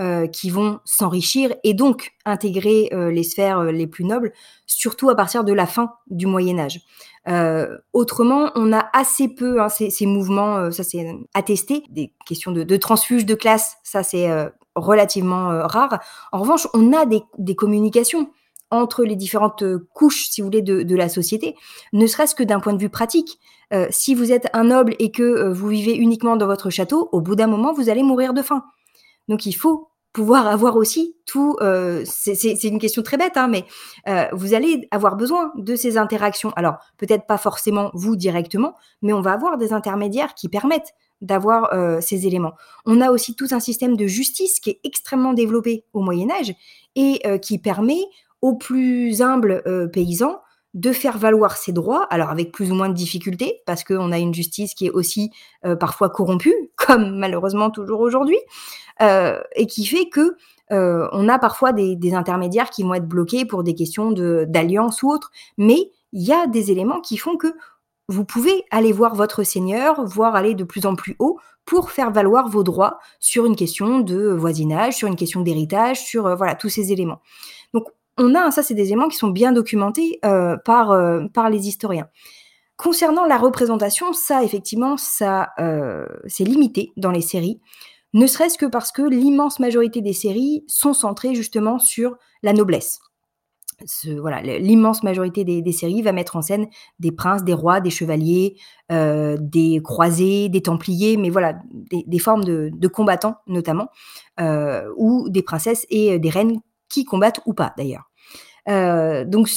euh, qui vont s'enrichir et donc intégrer euh, les sphères euh, les plus nobles, surtout à partir de la fin du Moyen Âge. autrement, on a assez peu hein, ces, mouvements, ça c'est attesté, des questions de, transfuge de classe, ça c'est relativement rare. En revanche, on a des, communications entre les différentes couches, si vous voulez, de la société, ne serait-ce que d'un point de vue pratique. si vous êtes un noble et que vous vivez uniquement dans votre château, au bout d'un moment, vous allez mourir de faim. Donc il faut pouvoir avoir aussi tout. Euh, c'est une question très bête, hein, mais euh, vous allez avoir besoin de ces interactions. Alors peut-être pas forcément vous directement, mais on va avoir des intermédiaires qui permettent d'avoir euh, ces éléments. On a aussi tout un système de justice qui est extrêmement développé au Moyen Âge et qui permet aux plus humbles paysans de faire valoir ses droits, alors avec plus ou moins de difficultés, parce qu'on a une justice qui est aussi euh, parfois corrompue, comme malheureusement toujours aujourd'hui, euh, et qui fait que euh, on a parfois des, intermédiaires qui vont être bloqués pour des questions d'alliance ou autre, mais il y a des éléments qui font que vous pouvez aller voir votre seigneur, voire aller de plus en plus haut pour faire valoir vos droits sur une question de voisinage, sur une question d'héritage, sur voilà tous ces éléments. On a, ça c'est des éléments qui sont bien documentés euh, par, euh, par les historiens. Concernant la représentation, ça effectivement, ça euh, c'est limité dans les séries, ne serait-ce que parce que l'immense majorité des séries sont centrées justement sur la noblesse. l'immense majorité des, séries va mettre en scène des princes, des rois, des chevaliers, des croisés, des templiers, mais voilà, des, formes de, combattants notamment, ou des princesses et des reines combattent ou pas d'ailleurs. Euh, donc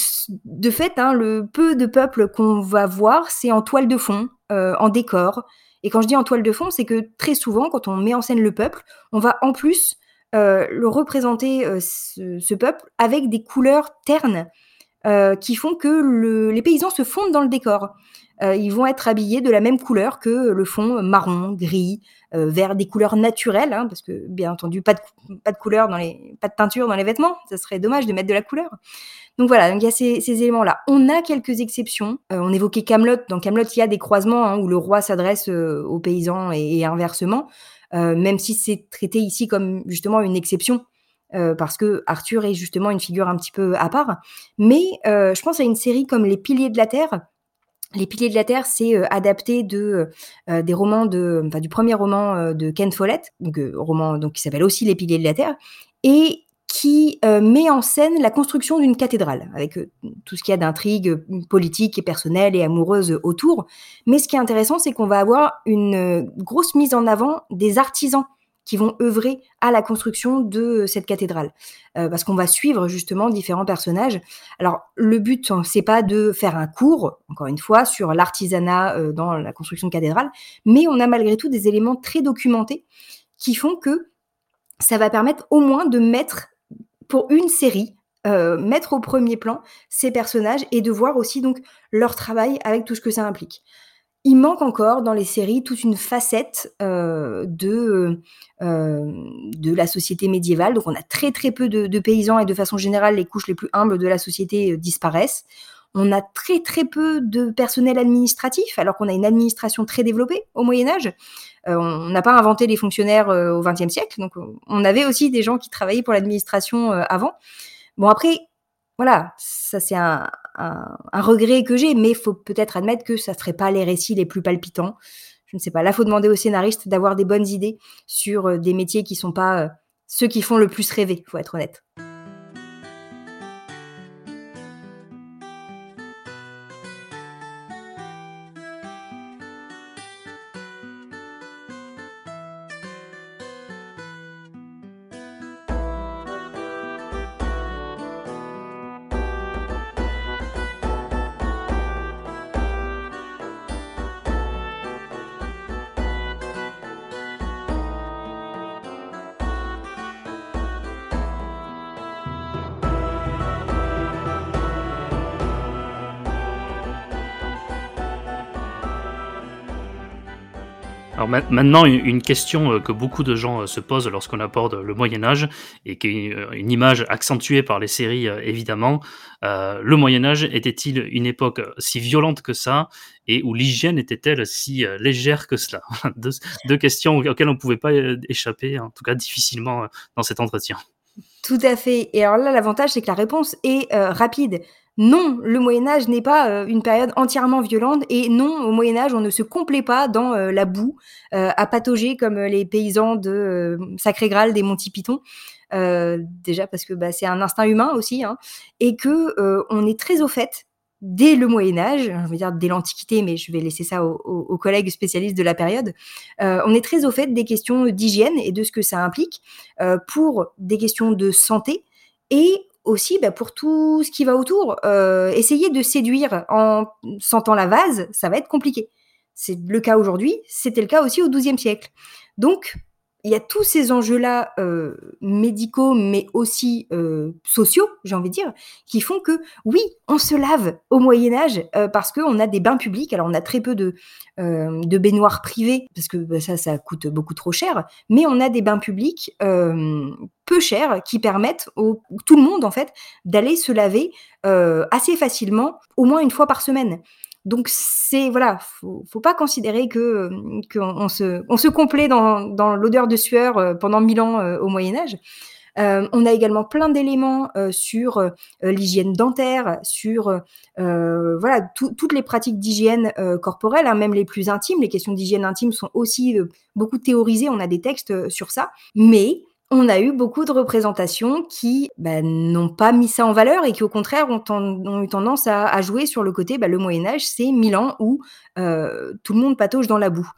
de fait, hein, le peu de peuple qu'on va voir, c'est en toile de fond, en décor. Et quand je dis en toile de fond, c'est que très souvent, quand on met en scène le peuple, on va en plus euh, le représenter euh, ce, peuple avec des couleurs ternes euh, qui font que les paysans se fondent dans le décor. ils vont être habillés de la même couleur que le fond marron, gris, vert, des couleurs naturelles, hein, parce que bien entendu pas de, pas de dans les, pas de peinture dans les vêtements, ça serait dommage de mettre de la couleur. Donc voilà, il y a ces, éléments-là. On a quelques exceptions. on évoquait Camelot. Dans Camelot, il y a des croisements hein, où le roi s'adresse aux paysans et inversement. Euh, même si c'est traité ici comme justement une exception. Euh, parce que Arthur est justement une figure un petit peu à part. Mais euh, je pense à une série comme Les Piliers de la Terre, les Piliers de la Terre, c'est adapté de des romans de, enfin, du premier roman de Ken Follett, donc roman donc qui s'appelle aussi Les Piliers de la Terre, et qui euh, met en scène la construction d'une cathédrale, avec euh, tout ce qu'il y a d'intrigue euh, politique et personnelle et amoureuse autour. Mais ce qui est intéressant, c'est qu'on va avoir une grosse mise en avant des artisans qui vont œuvrer à la construction de cette cathédrale, parce qu'on va suivre justement différents personnages. Alors le but, hein, c'est pas de faire un cours, encore une fois, sur l'artisanat dans la construction de cathédrale, mais on a malgré tout des éléments très documentés qui font que ça va permettre au moins de mettre pour une série, euh, mettre au premier plan ces personnages et de voir aussi donc leur travail avec tout ce que ça implique. Il manque encore dans les séries toute une facette euh, de, euh, de la société médiévale. Donc on a très très peu de, paysans et de façon générale les couches les plus humbles de la société disparaissent. On a très très peu de personnel administratif alors qu'on a une administration très développée au Moyen Âge. Euh, on n'a pas inventé les fonctionnaires euh, au XXe siècle, donc on avait aussi des gens qui travaillaient pour l'administration euh, avant. Bon après, voilà, ça c'est un, regret que j'ai, mais il faut peut-être admettre que ça ne ferait pas les récits les plus palpitants. Je ne sais pas. Là, faut demander aux scénaristes d'avoir des bonnes idées sur des métiers qui ne sont pas ceux qui font le plus rêver, faut être honnête. Maintenant, une question euh, que beaucoup de gens euh, se posent lorsqu'on aborde le Moyen Âge, et qui est euh, une image accentuée par les séries évidemment, le Moyen Âge était-il une époque si violente que ça, et où l'hygiène était-elle si légère que cela deux, questions auxquelles on ne pouvait pas échapper, en tout cas difficilement dans cet entretien. Tout à fait. Et alors là, l'avantage, c'est que la réponse est rapide non, le Moyen Âge n'est pas euh, une période entièrement violente et non, au Moyen Âge, on ne se complaît pas dans euh, la boue, euh, à patauger comme les paysans de Sacré Graal des Monty Python. déjà parce que bah, c'est un instinct humain aussi, hein, et que on est très au fait dès le Moyen Âge, je veux dire dès l'Antiquité, mais je vais laisser ça aux, collègues spécialistes de la période, on est très au fait des questions d'hygiène et de ce que ça implique pour des questions de santé et aussi bah, pour tout ce qui va autour. Euh, essayer de séduire en sentant la vase, ça va être compliqué. C'est le cas aujourd'hui, c'était le cas aussi au XIIe siècle. Donc, il y a tous ces enjeux-là euh, médicaux, mais aussi euh, sociaux, j'ai envie de dire, qui font que oui, on se lave au Moyen Âge euh, parce qu'on a des bains publics. Alors on a très peu de, de baignoires privées parce que bah, ça, ça coûte beaucoup trop cher, mais on a des bains publics peu chers qui permettent au tout le monde en fait d'aller se laver assez facilement, au moins une fois par semaine. Donc c'est voilà, faut, faut pas considérer que qu'on se on se complaît dans, l'odeur de sueur euh, pendant mille ans euh, au Moyen Âge. Euh, on a également plein d'éléments sur l'hygiène dentaire, sur voilà toutes les pratiques d'hygiène corporelle, hein, même les plus intimes. Les questions d'hygiène intime sont aussi beaucoup théorisées. On a des textes sur ça, mais on a eu beaucoup de représentations qui, bah, n'ont pas mis ça en valeur et qui au contraire ont eu tendance à jouer sur le côté, bah, le Moyen Âge, c'est 1000 ans où, heu, tout le monde patauge dans la boue.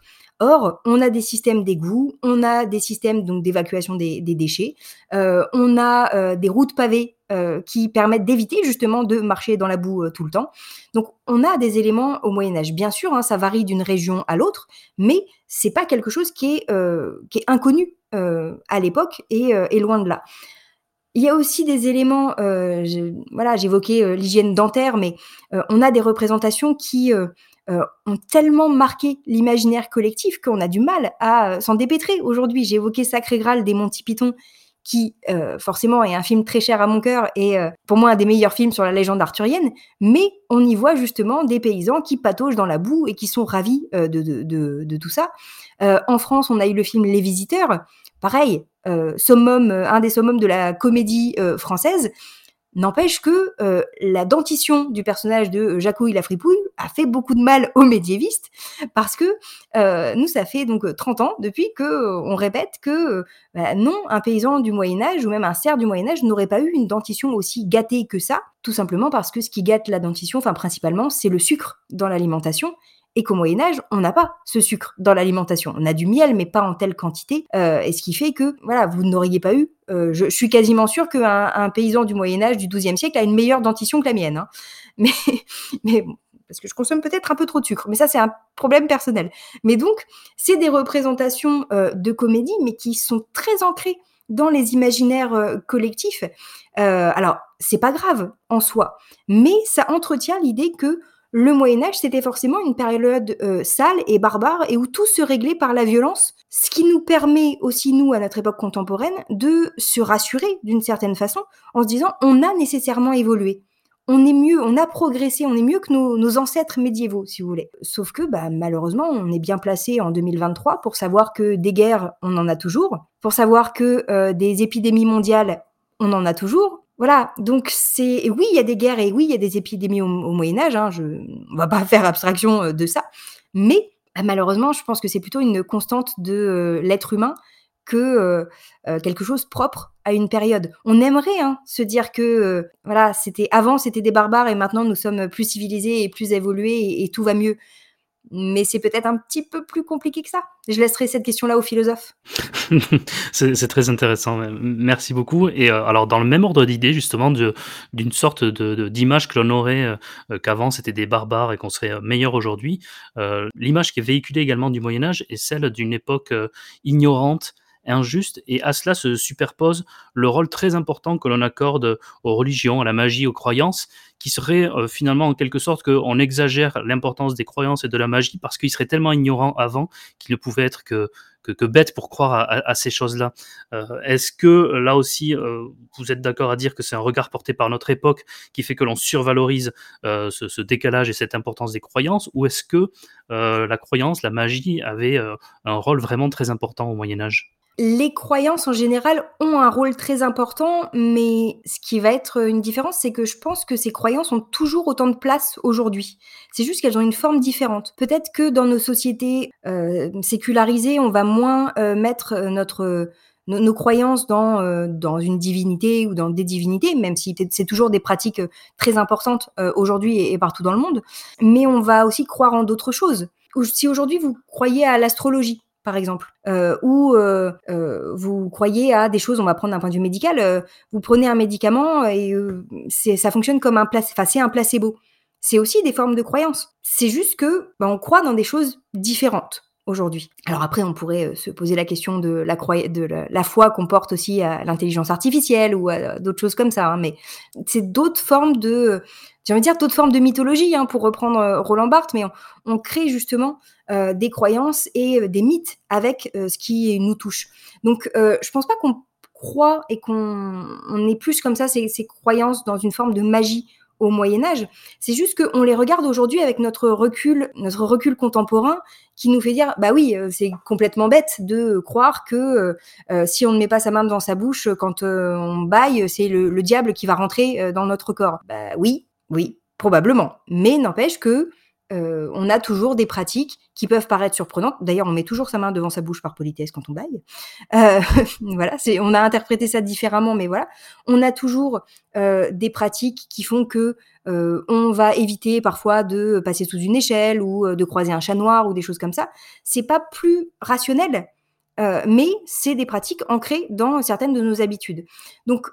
Or, on a des systèmes d'égouts, on a des systèmes d'évacuation des déchets, heu, on a, heu, des routes pavées, heu, qui permettent d'éviter justement de marcher dans la boue, tout le temps. Donc on a des éléments au Moyen Âge. Bien sûr, hein, ça varie d'une région à l'autre, mais c'est pas quelque chose qui est, inconnu, à l'époque et loin de là. Il y a aussi des éléments, voilà, j'évoquais, l'hygiène dentaire, mais on a des représentations qui, ont tellement marqué l'imaginaire collectif qu'on a du mal à, heu, s'en dépêtrer aujourd'hui. J'ai évoqué Sacré Graal des Monty Python qui, heu, forcément est un film très cher à mon cœur et pour moi un des meilleurs films sur la légende arthurienne, mais on y voit justement des paysans qui pataugent dans la boue et qui sont ravis, de tout ça. En France, on a eu le film Les Visiteurs, pareil, un des summums de la comédie, française. N'empêche que, heu, la dentition du personnage de Jacouille la fripouille a fait beaucoup de mal aux médiévistes parce que, heu, nous ça fait donc, heu, 30 ans depuis qu'on répète que, bah, non, un paysan du Moyen Âge ou même un serf du Moyen Âge n'aurait pas eu une dentition aussi gâtée que ça, tout simplement parce que ce qui gâte la dentition, enfin principalement, c'est le sucre dans l'alimentation et qu'au Moyen Âge, on n'a pas ce sucre dans l'alimentation. On a du miel, mais pas en telle quantité, heu et ce qui fait que, voilà, vous n'auriez pas eu, heu, je suis quasiment sûre qu'un un paysan du Moyen Âge, du XIIe siècle, a une meilleure dentition que la mienne, hein. Mais bon, parce que je consomme peut-être un peu trop de sucre, mais ça, c'est un problème personnel. Mais donc, c'est des représentations, heu, de comédie, mais qui sont très ancrées dans les imaginaires, collectifs. Heu, alors, c'est pas grave en soi, mais ça entretient l'idée que le Moyen Âge, c'était forcément une période, heu, sale et barbare et où tout se réglait par la violence. Ce qui nous permet aussi, nous, à notre époque contemporaine, de se rassurer d'une certaine façon, en se disant: «On a nécessairement évolué. On est mieux, on a progressé, on est mieux que nos ancêtres médiévaux», si vous voulez. Sauf que, bah, malheureusement, on est bien placé en 2023 pour savoir que des guerres, on en a toujours, pour savoir que, heu, des épidémies mondiales, on en a toujours, voilà, donc c'est oui, il y a des guerres et oui, il y a des épidémies au au Moyen Âge, hein, on va pas faire abstraction, heu, de ça. Mais, bah, malheureusement, je pense que c'est plutôt une constante de, heu, l'être humain que, heu, quelque chose propre à une période. On aimerait, hein, se dire que, voilà, c'était avant, c'était des barbares et maintenant nous sommes plus civilisés et plus évolués et tout va mieux. Mais c'est peut-être un petit peu plus compliqué que ça. Je laisserai cette question-là aux philosophes. C'est très intéressant, merci beaucoup et heu, alors dans le même ordre d'idée justement de d'une sorte de de d'image que l'on aurait, heu, qu'avant c'était des barbares et qu'on serait, heu, meilleurs aujourd'hui. L'image qui est véhiculée également du Moyen Âge est celle d'une époque, ignorante, injuste et à cela se superpose le rôle très important que l'on accorde aux religions, à la magie, aux croyances, qui serait, heu, finalement en quelque sorte qu'on exagère l'importance des croyances et de la magie parce qu'ils seraient tellement ignorants avant qu'ils ne pouvaient être que bêtes pour croire à ces choses-là. Heu, est-ce que, heu, là aussi, vous êtes d'accord à dire que c'est un regard porté par notre époque qui fait que l'on survalorise, ce ce décalage et cette importance des croyances? Ou est-ce que, la croyance, la magie avait, un rôle vraiment très important au Moyen Âge? Les croyances en général ont un rôle très important, mais ce qui va être, une différence, c'est que je pense que ces croyances ont toujours autant de place aujourd'hui. C'est juste qu'elles ont une forme différente. Peut-être que dans nos sociétés, heu, sécularisées, on va moins, heu, mettre, heu, nos croyances dans, une divinité ou dans des divinités, même si c'est toujours des pratiques, très importantes, aujourd'hui et partout dans le monde. Mais on va aussi croire en d'autres choses. Si aujourd'hui vous croyez à l'astrologie, par exemple, heu, ou heu heu, vous croyez à des choses on va prendre d'un point de vue médical, heu, vous prenez un médicament et ça fonctionne comme un un placebo. C'est aussi des formes de croyances. C'est juste que, bah, on croit dans des choses différentes aujourd'hui. Alors après, on pourrait, se poser la question de la foi qu'on porte aussi à l'intelligence artificielle ou à d'autres choses comme ça, hein, mais c'est d'autres formes de, j'ai envie de dire d'autres formes de mythologie, hein, pour reprendre, heu, Roland Barthes, mais on crée justement, heu, des croyances et heu, des mythes avec, ce qui nous touche. Donc heu, je pense pas qu'on croit et qu'on on ait plus comme ça ces ces croyances dans une forme de magie au Moyen Âge. C'est juste qu'on les regarde aujourd'hui avec notre recul notre recul contemporain qui nous fait dire: «Bah oui, c'est complètement bête de croire que, si on ne met pas sa main devant sa bouche quand, on bâille, c'est le le diable qui va rentrer, dans notre corps». Bah oui, oui, probablement, mais n'empêche que heu, on a toujours des pratiques qui peuvent paraître surprenantes. D'ailleurs, on met toujours sa main devant sa bouche par politesse quand on baille. Heu, voilà, c'est on a interprété ça différemment, mais voilà. On a toujours, heu, des pratiques qui font que, heu, on va éviter parfois de passer sous une échelle ou, heu, de croiser un chat noir ou des choses comme ça. C'est pas plus rationnel, heu, mais c'est des pratiques ancrées dans certaines de nos habitudes. Donc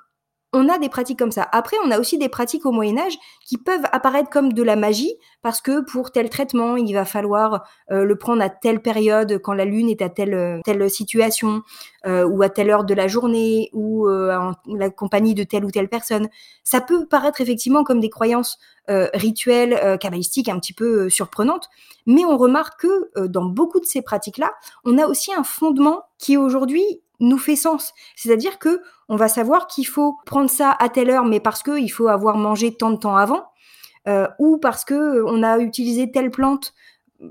on a des pratiques comme ça. Après, on a aussi des pratiques au Moyen Âge qui peuvent apparaître comme de la magie, parce que pour tel traitement, il va falloir euh, le prendre à telle période, quand la lune est à telle, euh, telle situation, euh, ou à telle heure de la journée, ou en la compagnie de telle ou telle personne. Ça peut paraître effectivement comme des croyances rituelles, kabbalistiques, un petit peu surprenantes, mais on remarque que dans beaucoup de ces pratiques-là, on a aussi un fondement qui aujourd'hui nous fait sens. C'est-à-dire que on va savoir qu'il faut prendre ça à telle heure, mais parce qu'il faut avoir mangé tant de temps avant, euh, ou parce que on a utilisé telle plante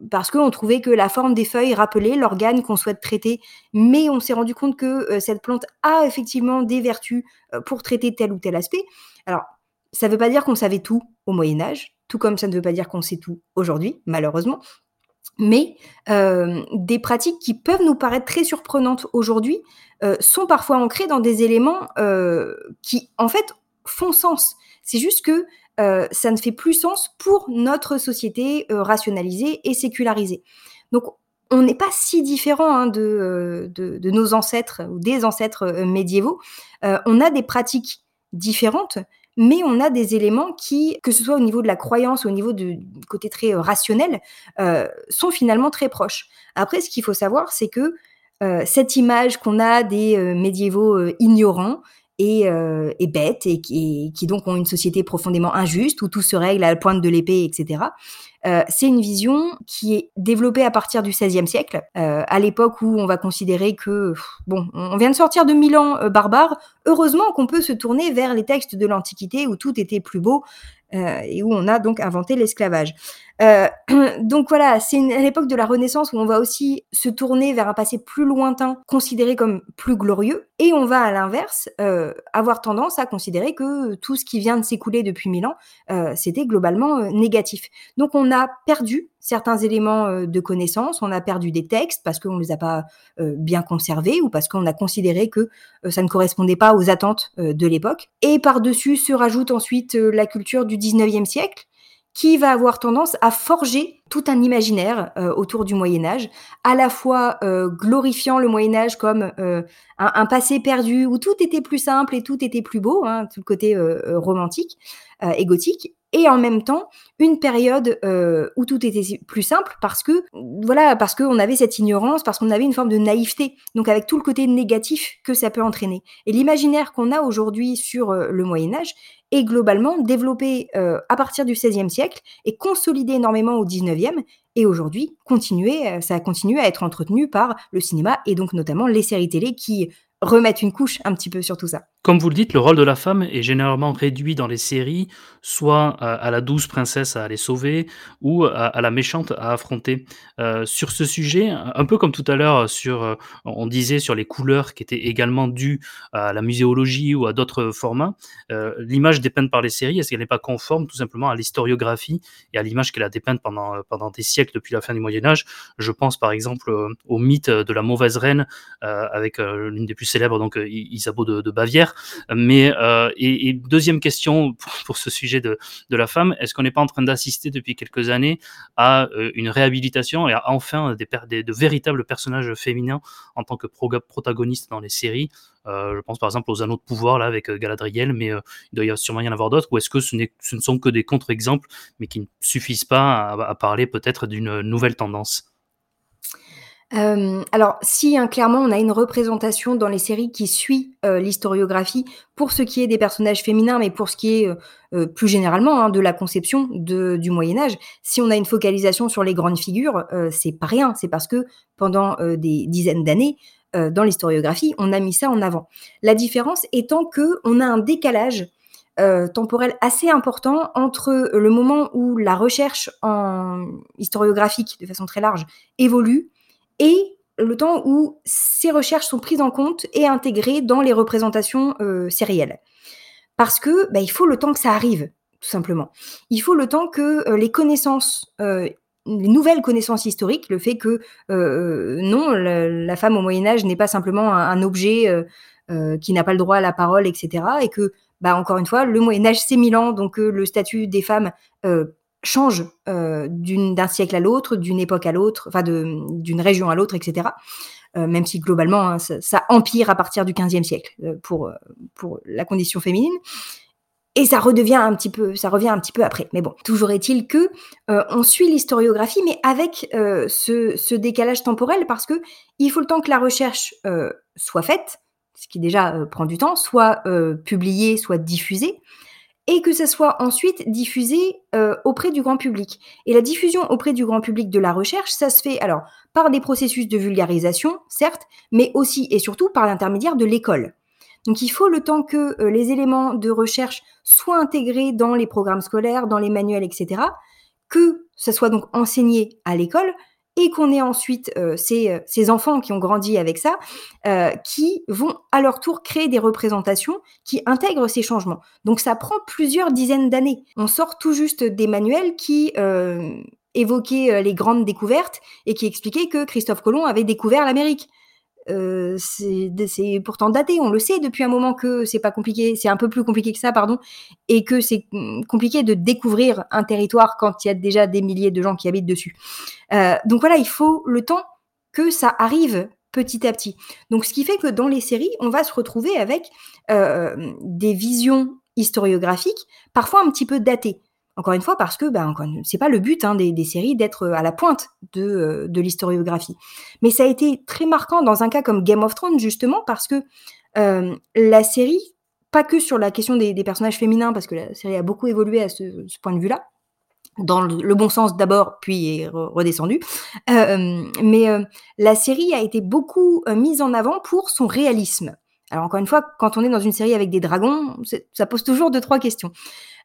parce qu'on trouvait que la forme des feuilles rappelait l'organe qu'on souhaite traiter, mais on s'est rendu compte que euh, cette plante a effectivement des vertus euh, pour traiter tel ou tel aspect. Alors, ça ne veut pas dire qu'on savait tout au Moyen Âge, tout comme ça ne veut pas dire qu'on sait tout aujourd'hui, malheureusement mais euh, des pratiques qui peuvent nous paraître très surprenantes aujourd'hui euh, sont parfois ancrées dans des éléments euh, qui, en fait, font sens. C'est juste que ça ne fait plus sens pour notre société rationalisée et sécularisée. Donc, on n'est pas si différent hein, de, de, de, nos ancêtres ou des ancêtres médiévaux. on a des pratiques différentes, mais on a des éléments qui, que ce soit au niveau de la croyance au niveau du côté très euh, rationnel, euh, sont finalement très proches. Après, ce qu'il faut savoir, c'est que euh, cette image qu'on a des médiévaux ignorants et, bêtes et qui, qui, donc ont une société profondément injuste où tout se règle à la pointe de l'épée, etc. c'est une vision qui est développée à partir du XVIe siècle, à l'époque où on va considérer que bon, on vient de sortir de Milan barbare. Heureusement qu'on peut se tourner vers les textes de l'Antiquité où tout était plus beau et où on a donc inventé l'esclavage. Euh, donc voilà, c'est à l'époque de la Renaissance où on va aussi se tourner vers un passé plus lointain, considéré comme plus glorieux, et on va à l'inverse euh, avoir tendance à considérer que tout ce qui vient de s'écouler depuis mille ans, euh, c'était globalement négatif. Donc on a perdu certains éléments de connaissance, on a perdu des textes parce qu'on ne les a pas bien conservés ou parce qu'on a considéré que ça ne correspondait pas aux attentes de l'époque. Et par-dessus se rajoute ensuite la culture du 19e siècle, qui va avoir tendance à forger tout un imaginaire euh, autour du Moyen Âge, à la fois euh, glorifiant le Moyen Âge comme euh, un, passé perdu où tout était plus simple et tout était plus beau, hein, tout le côté romantique et gothique, et en même temps une période euh, où tout était plus simple parce que voilà parce qu'on avait cette ignorance parce qu'on avait une forme de naïveté. Donc avec tout le côté négatif que ça peut entraîner. Et l'imaginaire qu'on a aujourd'hui sur euh, le Moyen Âge est globalement développé euh, à partir du XVIe siècle et consolidé énormément au XIXe et aujourd'hui continuer ça continue à être entretenu par le cinéma et donc notamment les séries télé qui remettre une couche un petit peu sur tout ça. Comme vous le dites, le rôle de la femme est généralement réduit dans les séries, soit à, la douce princesse à aller sauver, ou à, la méchante à affronter. Euh, sur ce sujet, un peu comme tout à l'heure, sur, euh, on disait sur les couleurs qui étaient également dues à la muséologie ou à d'autres formats, euh, l'image dépeinte par les séries, est-ce qu'elle n'est pas conforme tout simplement à l'historiographie et à l'image qu'elle a dépeinte pendant, pendant des siècles depuis la fin du Moyen Âge? Je pense par exemple au mythe de la mauvaise reine, avec l'une des plus célèbre donc euh, Isabeau de, Bavière. Mais euh, et, deuxième question pour, ce sujet de, de la femme, est-ce qu'on n'est pas en train d'assister depuis quelques années à euh, une réhabilitation et à enfin des, de véritables personnages féminins en tant que protagonistes dans les séries? Je pense par exemple aux Anneaux de pouvoir là avec Galadriel, mais il doit y sûrement y en avoir d'autres. Ou est-ce que ce, ce, ne sont que des contre-exemples, mais qui ne suffisent pas à parler peut-être d'une nouvelle tendance? Euh, alors si, hein, clairement, on a une représentation dans les séries qui suit, euh, l'historiographie pour ce qui est des personnages féminins, mais pour ce qui est, euh, plus généralement, hein, de la conception du Moyen Âge. Si on a une focalisation sur les grandes figures, c'est pas rien. C'est parce que pendant, des dizaines d'années, dans l'historiographie, on a mis ça en avant. La différence étant qu'on a un décalage, temporel assez important entre, le moment où la recherche historiographique, de façon très large, évolue et le temps où ces recherches sont prises en compte et intégrées dans les représentations euh, sérielles. Parce que bah, il faut le temps que ça arrive, tout simplement. Il faut le temps que, les connaissances, les nouvelles connaissances historiques, le fait que, non, la femme au Moyen Âge n'est pas simplement un objet, qui n'a pas le droit à la parole et cetera et que, bah, encore une fois, le Moyen Âge, c'est 1000 ans, donc le statut des femmes, change, d'un siècle à l'autre, d'une époque à l'autre, enfin d'une région à l'autre et cetera. même si globalement, hein, ça empire à partir du XVe siècle, pour, pour la condition féminine et ça redevient un petit peu, ça revient un petit peu après. Mais bon, toujours est-il que euh, on suit l'historiographie, mais avec euh, ce, ce, décalage temporel, parce que il faut le temps que la recherche euh, soit faite, ce qui déjà prend du temps, soit publiée, soit diffusée, et que ça soit ensuite diffusé auprès du grand public. Et la diffusion auprès du grand public de la recherche, ça se fait alors par des processus de vulgarisation, certes, mais aussi et surtout par l'intermédiaire de l'école. Donc il faut le temps que euh, les éléments de recherche soient intégrés dans les programmes scolaires, dans les manuels, etc., que ça soit donc enseigné à l'école et qu'on ait ensuite euh, ces, ces, enfants qui ont grandi avec ça, euh, qui vont à leur tour créer des représentations qui intègrent ces changements. Donc ça prend plusieurs dizaines d'années. On sort tout juste des manuels qui évoquaient les grandes découvertes et qui expliquaient que Christophe Colomb avait découvert l'Amérique. Euh, c'est pourtant daté, on le sait depuis un moment que c'est pas compliqué, c'est un peu plus compliqué que ça, pardon, et que c'est mmh, compliqué de découvrir un territoire quand il y a déjà des milliers de gens qui habitent dessus. Euh, donc voilà, il faut le temps que ça arrive petit à petit. Donc ce qui fait que dans les séries, on va se retrouver avec euh, des visions historiographiques, parfois un petit peu datées. Encore une fois, parce que ben, c'est pas le but hein, des, séries d'être euh, à la pointe de, euh, de l'historiographie. Mais ça a été très marquant dans un cas comme Game of Thrones, justement, parce que euh, la série, pas que sur la question des, personnages féminins, parce que la série a beaucoup évolué à ce, point de vue-là, dans le, bon sens d'abord, puis est redescendu. mais la série a été beaucoup mise en avant pour son réalisme. Alors encore une fois, quand on est dans une série avec des dragons, ça pose toujours deux trois questions.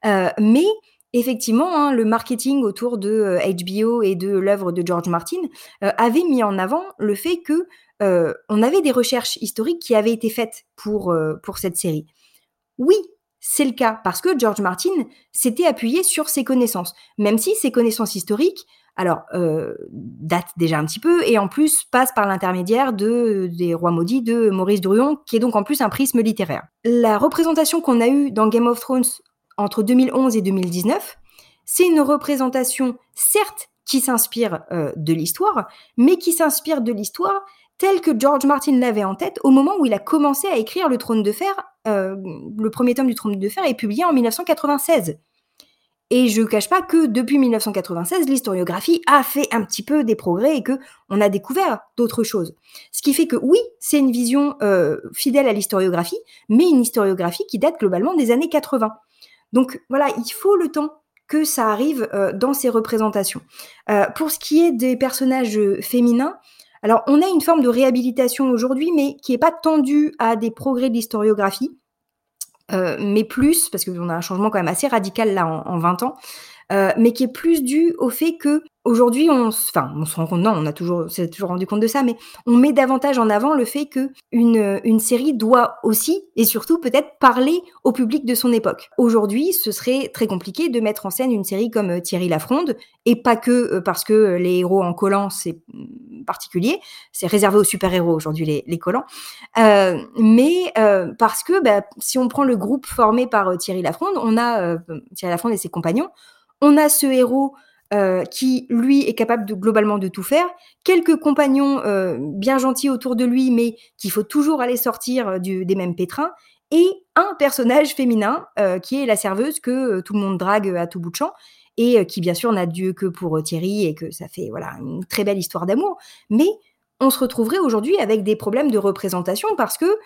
mais Effectivement, hein, le marketing autour de HBO euh, et de l'œuvre de George Martin euh, avait mis en avant le fait que euh, on avait des recherches historiques qui avaient été faites pour, pour cette série. Oui, c'est le cas parce que George Martin s'était appuyé sur ses connaissances, même si ses connaissances historiques, alors datent déjà un petit peu et en plus passent par l'intermédiaire de des Rois maudits de Maurice Druon, qui est donc en plus un prisme littéraire. La représentation qu'on a eue dans Game of Thrones entre 2011 et 2019, c'est une représentation, certes, qui s'inspire euh, de l'histoire, mais qui s'inspire de l'histoire telle que George Martin l'avait en tête au moment où il a commencé à écrire Le Trône de Fer. Euh, le premier tome du Trône de Fer est publié en 1996. Et je ne cache pas que depuis 1996, l'historiographie a fait un petit peu des progrès et que on a découvert d'autres choses. Ce qui fait que oui, c'est une vision euh, fidèle à l'historiographie, mais une historiographie qui date globalement des années 80. Donc voilà, il faut le temps que ça arrive euh, dans ces représentations. Euh, pour ce qui est des personnages euh, féminins, alors on a une forme de réhabilitation aujourd'hui, mais qui n'est pas tendue à des progrès de l'historiographie, mais plus, parce qu'on a un changement quand même assez radical là en, en 20 ans, mais qui est plus dû au fait que Aujourd'hui, on, enfin, on se rend compte, non, on a toujours, s'est toujours rendu compte de ça, mais on met davantage en avant le fait que une, série doit aussi et surtout peut-être parler au public de son époque. Aujourd'hui, ce serait très compliqué de mettre en scène une série comme euh, Thierry Lafronde, et pas que euh, parce que les héros en collant, c'est mm, particulier, c'est réservé aux super-héros aujourd'hui, les, les collants, euh, mais euh, parce que bah, si on prend le groupe formé par euh, Thierry Lafronde, on a Thierry Lafronde et ses compagnons, on a ce héros euh, qui lui est capable globalement de tout faire, quelques compagnons euh, bien gentils autour de lui, mais qu'il faut toujours aller sortir euh, des mêmes pétrins, et un personnage féminin qui est la serveuse que tout le monde drague à tout bout de champ, et qui bien sûr n'a Dieu que pour Thierry, et que ça fait voilà une très belle histoire d'amour, mais on se retrouverait aujourd'hui avec des problèmes de représentation parce que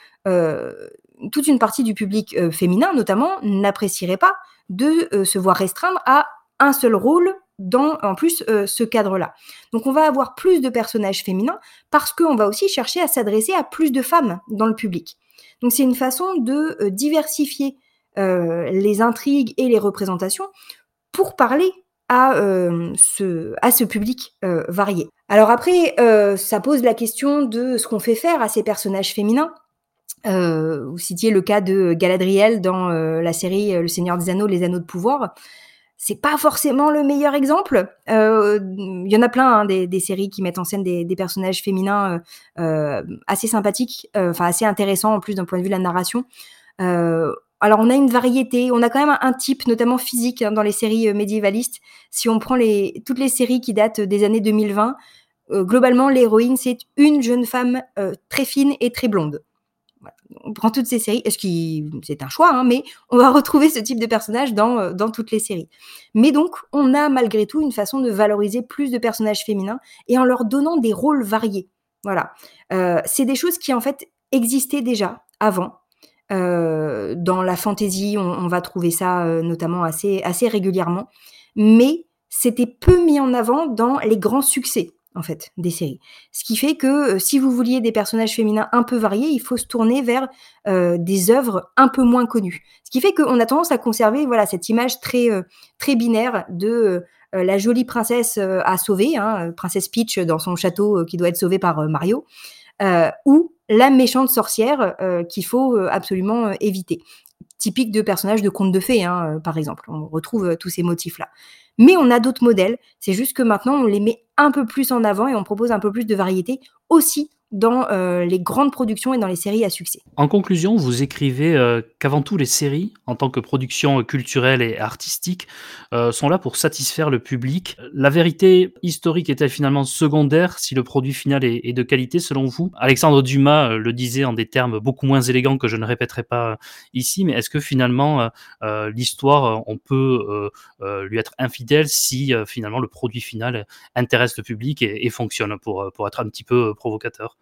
toute une partie du public féminin, notamment, n'apprécierait pas de se voir restreindre à un seul rôle dans en plus euh, ce cadre-là. Donc on va avoir plus de personnages féminins parce qu'on va aussi chercher à s'adresser à plus de femmes dans le public. Donc c'est une façon de euh, diversifier euh, les intrigues et les représentations pour parler à, ce, à ce public varié. Alors après, ça pose la question de ce qu'on fait faire à ces personnages féminins. Vous citiez le cas de Galadriel dans la série Le Seigneur des Anneaux, Les Anneaux de Pouvoir. C'est pas forcément le meilleur exemple. Il y en a plein hein, des, séries qui mettent en scène des, personnages féminins assez sympathiques, enfin assez intéressants en plus d'un point de vue de la narration. Alors, on a une variété, on a quand même un, type, notamment physique, hein, dans les séries euh, médiévalistes. Si on prend toutes les séries qui datent des années 2020, euh, globalement, l'héroïne, c'est une jeune femme euh, très fine et très blonde. On prend toutes ces séries, ce qui c'est un choix, hein, mais on va retrouver ce type de personnage dans, dans toutes les séries. Mais donc, on a malgré tout une façon de valoriser plus de personnages féminins et en leur donnant des rôles variés. Voilà. c'est des choses qui, en fait, existaient déjà avant, euh, dans la fantaisie, on, va trouver ça euh, notamment assez, assez régulièrement. Mais c'était peu mis en avant dans les grands succès en fait des séries. Ce qui fait que euh, si vous vouliez des personnages féminins un peu variés, il faut se tourner vers des œuvres un peu moins connues. Ce qui fait qu'on a tendance à conserver voilà cette image très très binaire de la jolie princesse à sauver, hein, princesse Peach dans son château qui doit être sauvée par Mario, ou la méchante sorcière euh, qu'il faut euh, absolument euh, éviter. Typique de personnages de contes de fées, hein, par exemple. On retrouve tous ces motifs-là. Mais on a d'autres modèles. C'est juste que maintenant, on les met un peu plus en avant et on propose un peu plus de variété aussi dans euh, les grandes productions et dans les séries à succès. En conclusion, vous écrivez euh, qu'avant tout, les séries, en tant que production culturelle et artistique, euh, sont là pour satisfaire le public. La vérité historique est-elle finalement secondaire si le produit final est, de qualité selon vous? Alexandre Dumas le disait en des termes beaucoup moins élégants que je ne répéterai pas ici, mais est-ce que finalement l'histoire, on peut lui être infidèle si finalement le produit final intéresse le public et, et fonctionne pour, pour être un petit peu provocateur?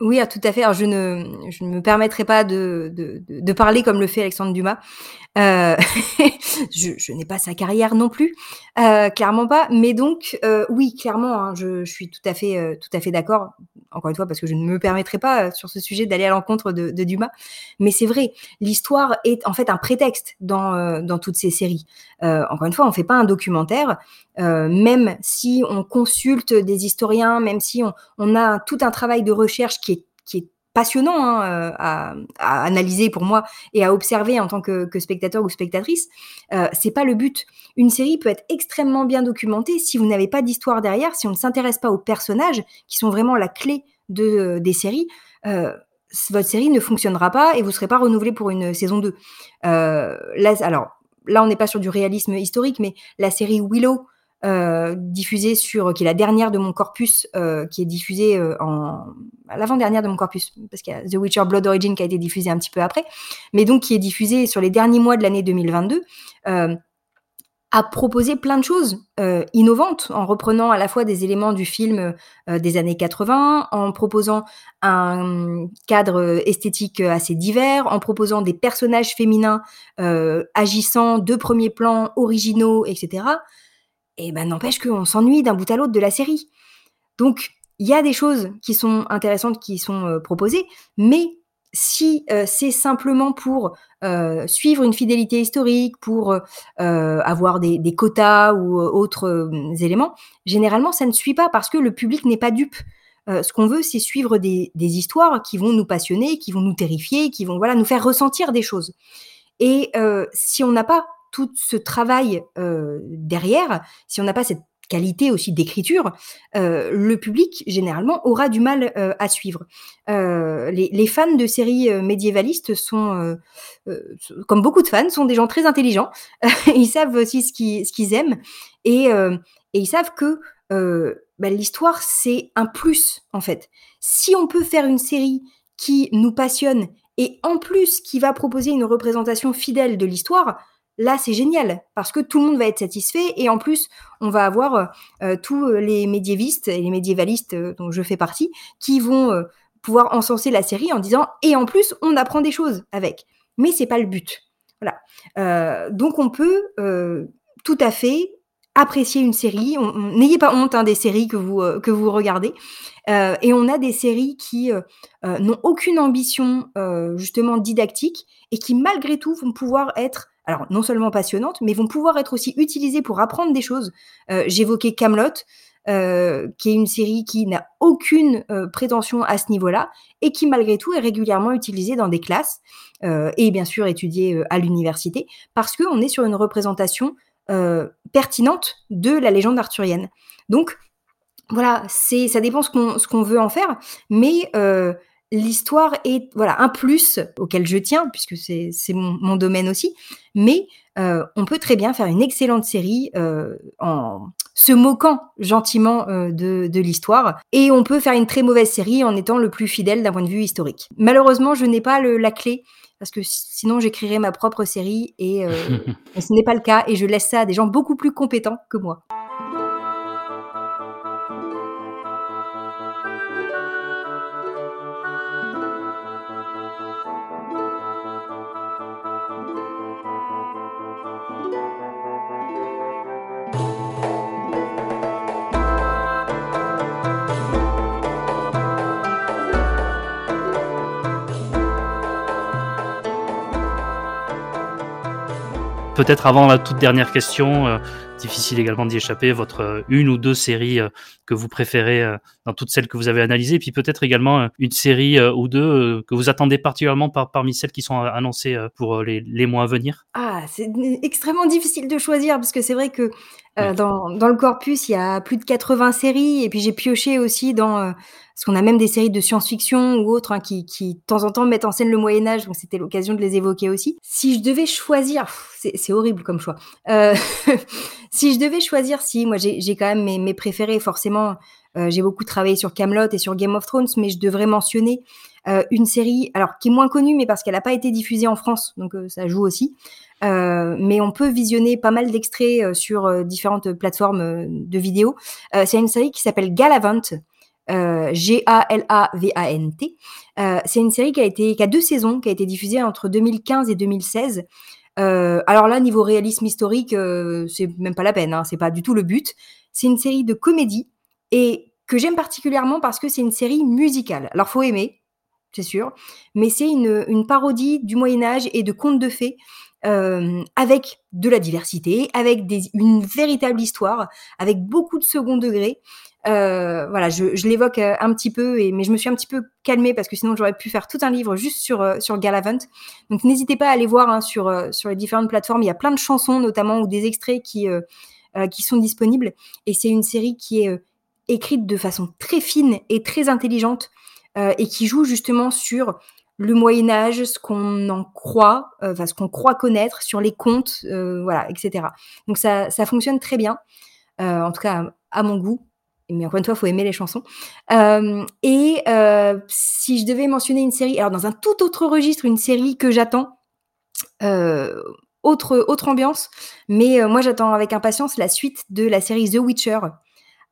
Oui, ah, tout à fait. Alors, je ne, je ne me permettrai pas de, de, de, parler comme le fait Alexandre Dumas. Euh, je, n'ai pas sa carrière non plus, euh, clairement pas. Mais donc, euh, oui, clairement, hein, je, suis tout à fait, tout à fait d'accord. Encore une fois, parce que je ne me permettrai pas sur ce sujet d'aller à l'encontre de, Dumas. Mais c'est vrai, l'histoire est en fait un prétexte dans, dans toutes ces séries. encore une fois, on fait pas un documentaire. même si on consulte des historiens, même si on, on a tout un travail de recherche qui est, qui est passionnant hein, euh, à, analyser pour moi et à observer en tant que, spectateur ou spectatrice. Euh, c'est pas le but. Une série peut être extrêmement bien documentée si vous n'avez pas d'histoire derrière, si on ne s'intéresse pas aux personnages qui sont vraiment la clé de, euh, des séries. Euh, votre série ne fonctionnera pas et vous ne serez pas renouvelé pour une saison 2. Euh, là, alors, là, on n'est pas sur du réalisme historique, mais la série Willow, euh, diffusée sur, qui est la dernière de mon corpus, euh, qui est diffusée euh, en l'avant-dernière de mon corpus, parce qu'il y a The Witcher Blood Origin qui a été diffusé un petit peu après, mais donc qui est diffusée sur les derniers mois de l'année 2022 a proposé plein de choses innovantes en reprenant à la fois des éléments du film des années 80, en proposant un cadre esthétique assez divers, en proposant des personnages féminins euh, agissant de premier plan, originaux, etc et ben n'empêche qu'on s'ennuie d'un bout à l'autre de la série. Donc il y a des choses qui sont intéressantes qui sont euh, proposées, mais si euh, c'est simplement pour euh, suivre une fidélité historique, pour avoir des, des, quotas ou autres éléments, généralement ça ne suit pas parce que le public n'est pas dupe. ce qu'on veut, c'est suivre des, des, histoires qui vont nous passionner, qui vont nous terrifier, qui vont voilà nous faire ressentir des choses. Et si on n'a pas tout ce travail euh, derrière, si on n'a pas cette qualité aussi d'écriture, euh, le public généralement aura du mal euh, à suivre. Les, fans de séries médiévalistes sont, comme beaucoup de fans, sont des gens très intelligents. ils savent aussi ce qu'ils, aiment et, et, ils savent que bah, l'histoire c'est un plus en fait. Si on peut faire une série qui nous passionne et en plus qui va proposer une représentation fidèle de l'histoire, là c'est génial parce que tout le monde va être satisfait et en plus on va avoir euh, euh, tous les médiévistes et les médiévalistes euh, dont je fais partie qui vont pouvoir encenser la série en disant et en plus on apprend des choses avec. Mais c'est pas le but. Voilà. Donc on peut tout à fait apprécier une série. N'ayez pas honte hein, des séries que vous que vous regardez. Et on a des séries qui n'ont aucune ambition justement didactique et qui malgré tout vont pouvoir être alors non seulement passionnantes, mais vont pouvoir être aussi utilisées pour apprendre des choses. Euh, J'évoquais Camelot. euh, qui est une série qui n'a aucune euh, prétention à ce niveau-là et qui malgré tout est régulièrement utilisée dans des classes et bien sûr étudiée à l'université parce qu'on est sur une représentation pertinente de la légende arthurienne. Donc voilà, ça dépend ce qu'on ce qu'on veut en faire, mais l'histoire est voilà un plus auquel je tiens puisque c'est mon, mon, domaine aussi. Mais euh, on peut très bien faire une excellente série euh, en se moquant gentiment euh, de, de l'histoire. Et on peut faire une très mauvaise série en étant le plus fidèle d'un point de vue historique. Malheureusement je n'ai pas le, la clé parce que sinon j'écrirais ma propre série et ce n'est pas le cas. Et je laisse ça à des gens beaucoup plus compétents que moi. Peut-être avant la toute dernière question, euh, difficile également d'y échapper, votre euh, une ou deux séries euh, que vous préférez dans toutes celles que vous avez analysées, puis peut-être également une série ou deux que vous attendez particulièrement par, parmi celles qui sont annoncées pour les, les mois à venir? Ah, c'est extrêmement difficile de choisir parce que c'est vrai que dans, dans, le corpus, il y a plus de 80 séries et puis j'ai pioché aussi dans parce qu'on a même des séries de science-fiction ou autres hein, qui, qui, de temps en temps, mettent en scène le Moyen Âge, donc c'était l'occasion de les évoquer aussi. Si je devais choisir, c'est horrible comme choix. Euh, si je devais choisir, si moi j'ai quand même mes, mes, préférés, forcément, euh, j'ai beaucoup travaillé sur Camelot et sur Game of Thrones, mais je devrais mentionner euh, une série, alors qui est moins connue, mais parce qu'elle n'a pas été diffusée en France, donc euh, ça joue aussi. Euh, mais on peut visionner pas mal d'extraits euh, sur différentes plateformes de vidéos. c'est une série qui s'appelle Galavant. Euh, G-A-L-A-V-A-N-T. Euh, c'est une série qui a été qui a deux saisons, qui a été diffusée entre 2015 et 2016. Euh, alors là, niveau réalisme historique, euh, c'est même pas la peine, hein, c'est pas du tout le but. C'est une série de comédie et que j'aime particulièrement parce que c'est une série musicale. Alors faut aimer, c'est sûr, mais c'est une, parodie du Moyen Âge et de contes de fées. Euh, avec de la diversité, avec une véritable histoire, avec beaucoup de second degré. Euh, voilà, je, l'évoque euh, un petit peu, mais je me suis un petit peu calmée parce que sinon j'aurais pu faire tout un livre juste sur sur Galavant. Donc n'hésitez pas à aller voir hein, sur sur les différentes plateformes. Il y a plein de chansons notamment ou des extraits qui qui sont disponibles. Et c'est une série qui est écrite de façon très fine et très intelligente et qui joue justement sur le Moyen Âge, ce qu'on en croit, enfin ce qu'on croit connaître sur les contes, voilà, etc. Donc ça ça fonctionne très bien. en tout cas à mon goût mais encore une fois, il faut aimer les chansons. Euh, et euh, si je devais mentionner une série, alors dans un tout autre registre, une série que j'attends, euh, autre, autre ambiance, mais moi j'attends avec impatience la suite de la série The Witcher.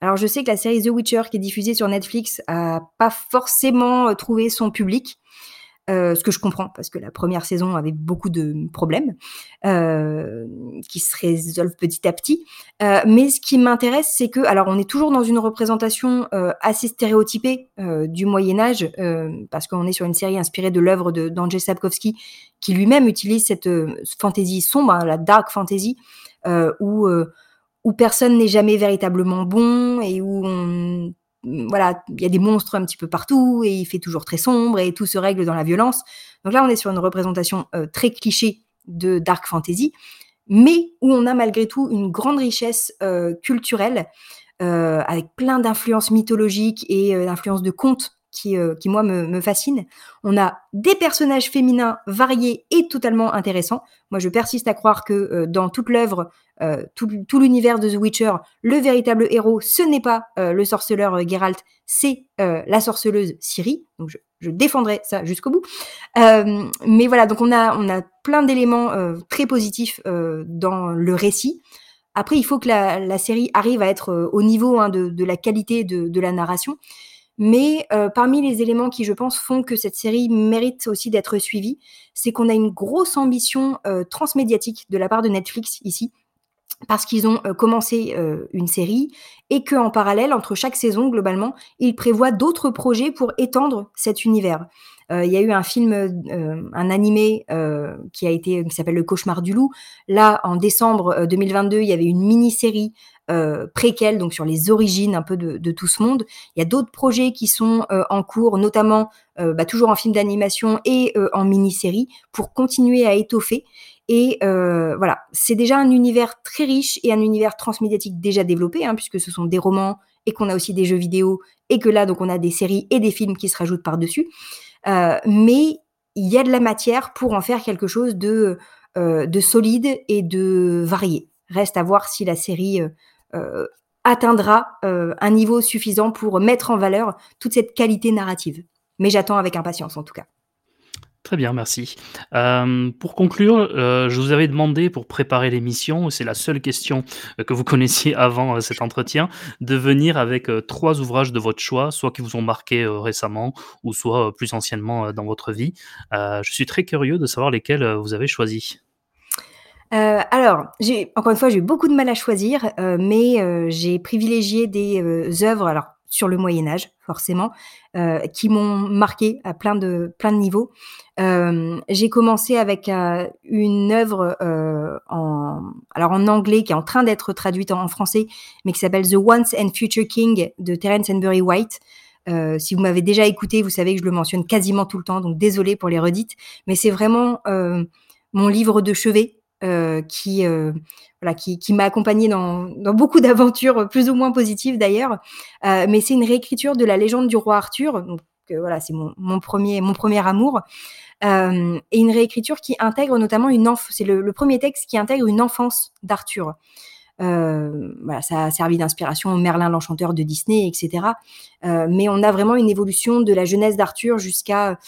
Alors je sais que la série The Witcher qui est diffusée sur Netflix a pas forcément trouvé son public. Euh, ce que je comprends parce que la première saison avait beaucoup de problèmes euh, qui se résolvent petit à petit. Euh, mais ce qui m'intéresse, c'est que, alors, on est toujours dans une représentation assez stéréotypée du Moyen Âge parce qu'on est sur une série inspirée de l'œuvre d'Andrzej Sapkowski, qui lui-même utilise cette fantaisie sombre, hein, la dark fantasy, où où personne n'est jamais véritablement bon et où on voilà, il y a des monstres un petit peu partout et il fait toujours très sombre et tout se règle dans la violence. Donc là, on est sur une représentation euh, très cliché de dark fantasy, mais où on a malgré tout une grande richesse euh, culturelle euh, avec plein d'influences mythologiques et d'influences de contes qui, euh, qui moi me, fascine. On a des personnages féminins variés et totalement intéressants. Moi, je persiste à croire que euh, dans toute l'œuvre, euh, tout, l'univers de The Witcher, le véritable héros, ce n'est pas le sorceleur Geralt, c'est la sorceleuse Ciri. Donc, je, défendrai ça jusqu'au bout. mais voilà, donc on a, on a plein d'éléments très positifs dans le récit. Après, il faut que la, série arrive à être au niveau hein, de, la qualité de la narration. Mais euh, parmi les éléments qui, je pense, font que cette série mérite aussi d'être suivie, c'est qu'on a une grosse ambition euh, transmédiatique de la part de Netflix ici. parce qu'ils ont commencé une série et qu'en parallèle, entre chaque saison, globalement, ils prévoient d'autres projets pour étendre cet univers. Il y a eu un film, un animé qui a été qui s'appelle Le Cauchemar du loup. Là, en décembre 2022, il y avait une mini-série préquelle, donc sur les origines un peu de, tout ce monde. Il y a d'autres projets qui sont en cours, notamment bah, toujours en film d'animation et en mini-série, pour continuer à étoffer. Et euh, voilà, c'est déjà un univers très riche et un univers transmédiatique déjà développé, hein, puisque ce sont des romans et qu'on a aussi des jeux vidéo et que là, donc, on a des séries et des films qui se rajoutent par-dessus. Euh, mais il y a de la matière pour en faire quelque chose euh, de solide et de varié. Reste à voir si la série atteindra un niveau suffisant pour mettre en valeur toute cette qualité narrative. Mais j'attends avec impatience en tout cas. Très bien, merci. Euh, pour conclure, euh, je vous avais demandé pour préparer l'émission, c'est la seule question euh, que vous connaissiez avant cet entretien, de venir avec trois ouvrages de votre choix, soit qui vous ont marqué récemment, ou soit plus anciennement dans votre vie. je suis très curieux de savoir lesquels vous avez choisis. Alors, j'ai encore une fois, j'ai eu beaucoup de mal à choisir, mais j'ai privilégié des œuvres. Alors, sur le Moyen Âge, forcément, euh, qui m'ont marqué à plein de niveaux. Euh, j'ai commencé avec euh, une œuvre en anglais qui est en train d'être traduite en, français, mais qui s'appelle The Once and Future King de Terence Henbury White. si vous m'avez déjà écouté, vous savez que je le mentionne quasiment tout le temps, donc désolé pour les redites, mais c'est vraiment mon livre de chevet euh, qui, euh, voilà, qui, qui m'a accompagné dans, beaucoup d'aventures plus ou moins positives d'ailleurs. Euh, mais c'est une réécriture de la légende du roi Arthur. Donc voilà, c'est mon, premier, mon premier amour. et une réécriture qui intègre notamment une enfance. C'est le, premier texte qui intègre une enfance d'Arthur. Ça a servi d'inspiration Merlin l'Enchanteur de Disney, etc. Mais on a vraiment une évolution de la jeunesse d'Arthur jusqu'à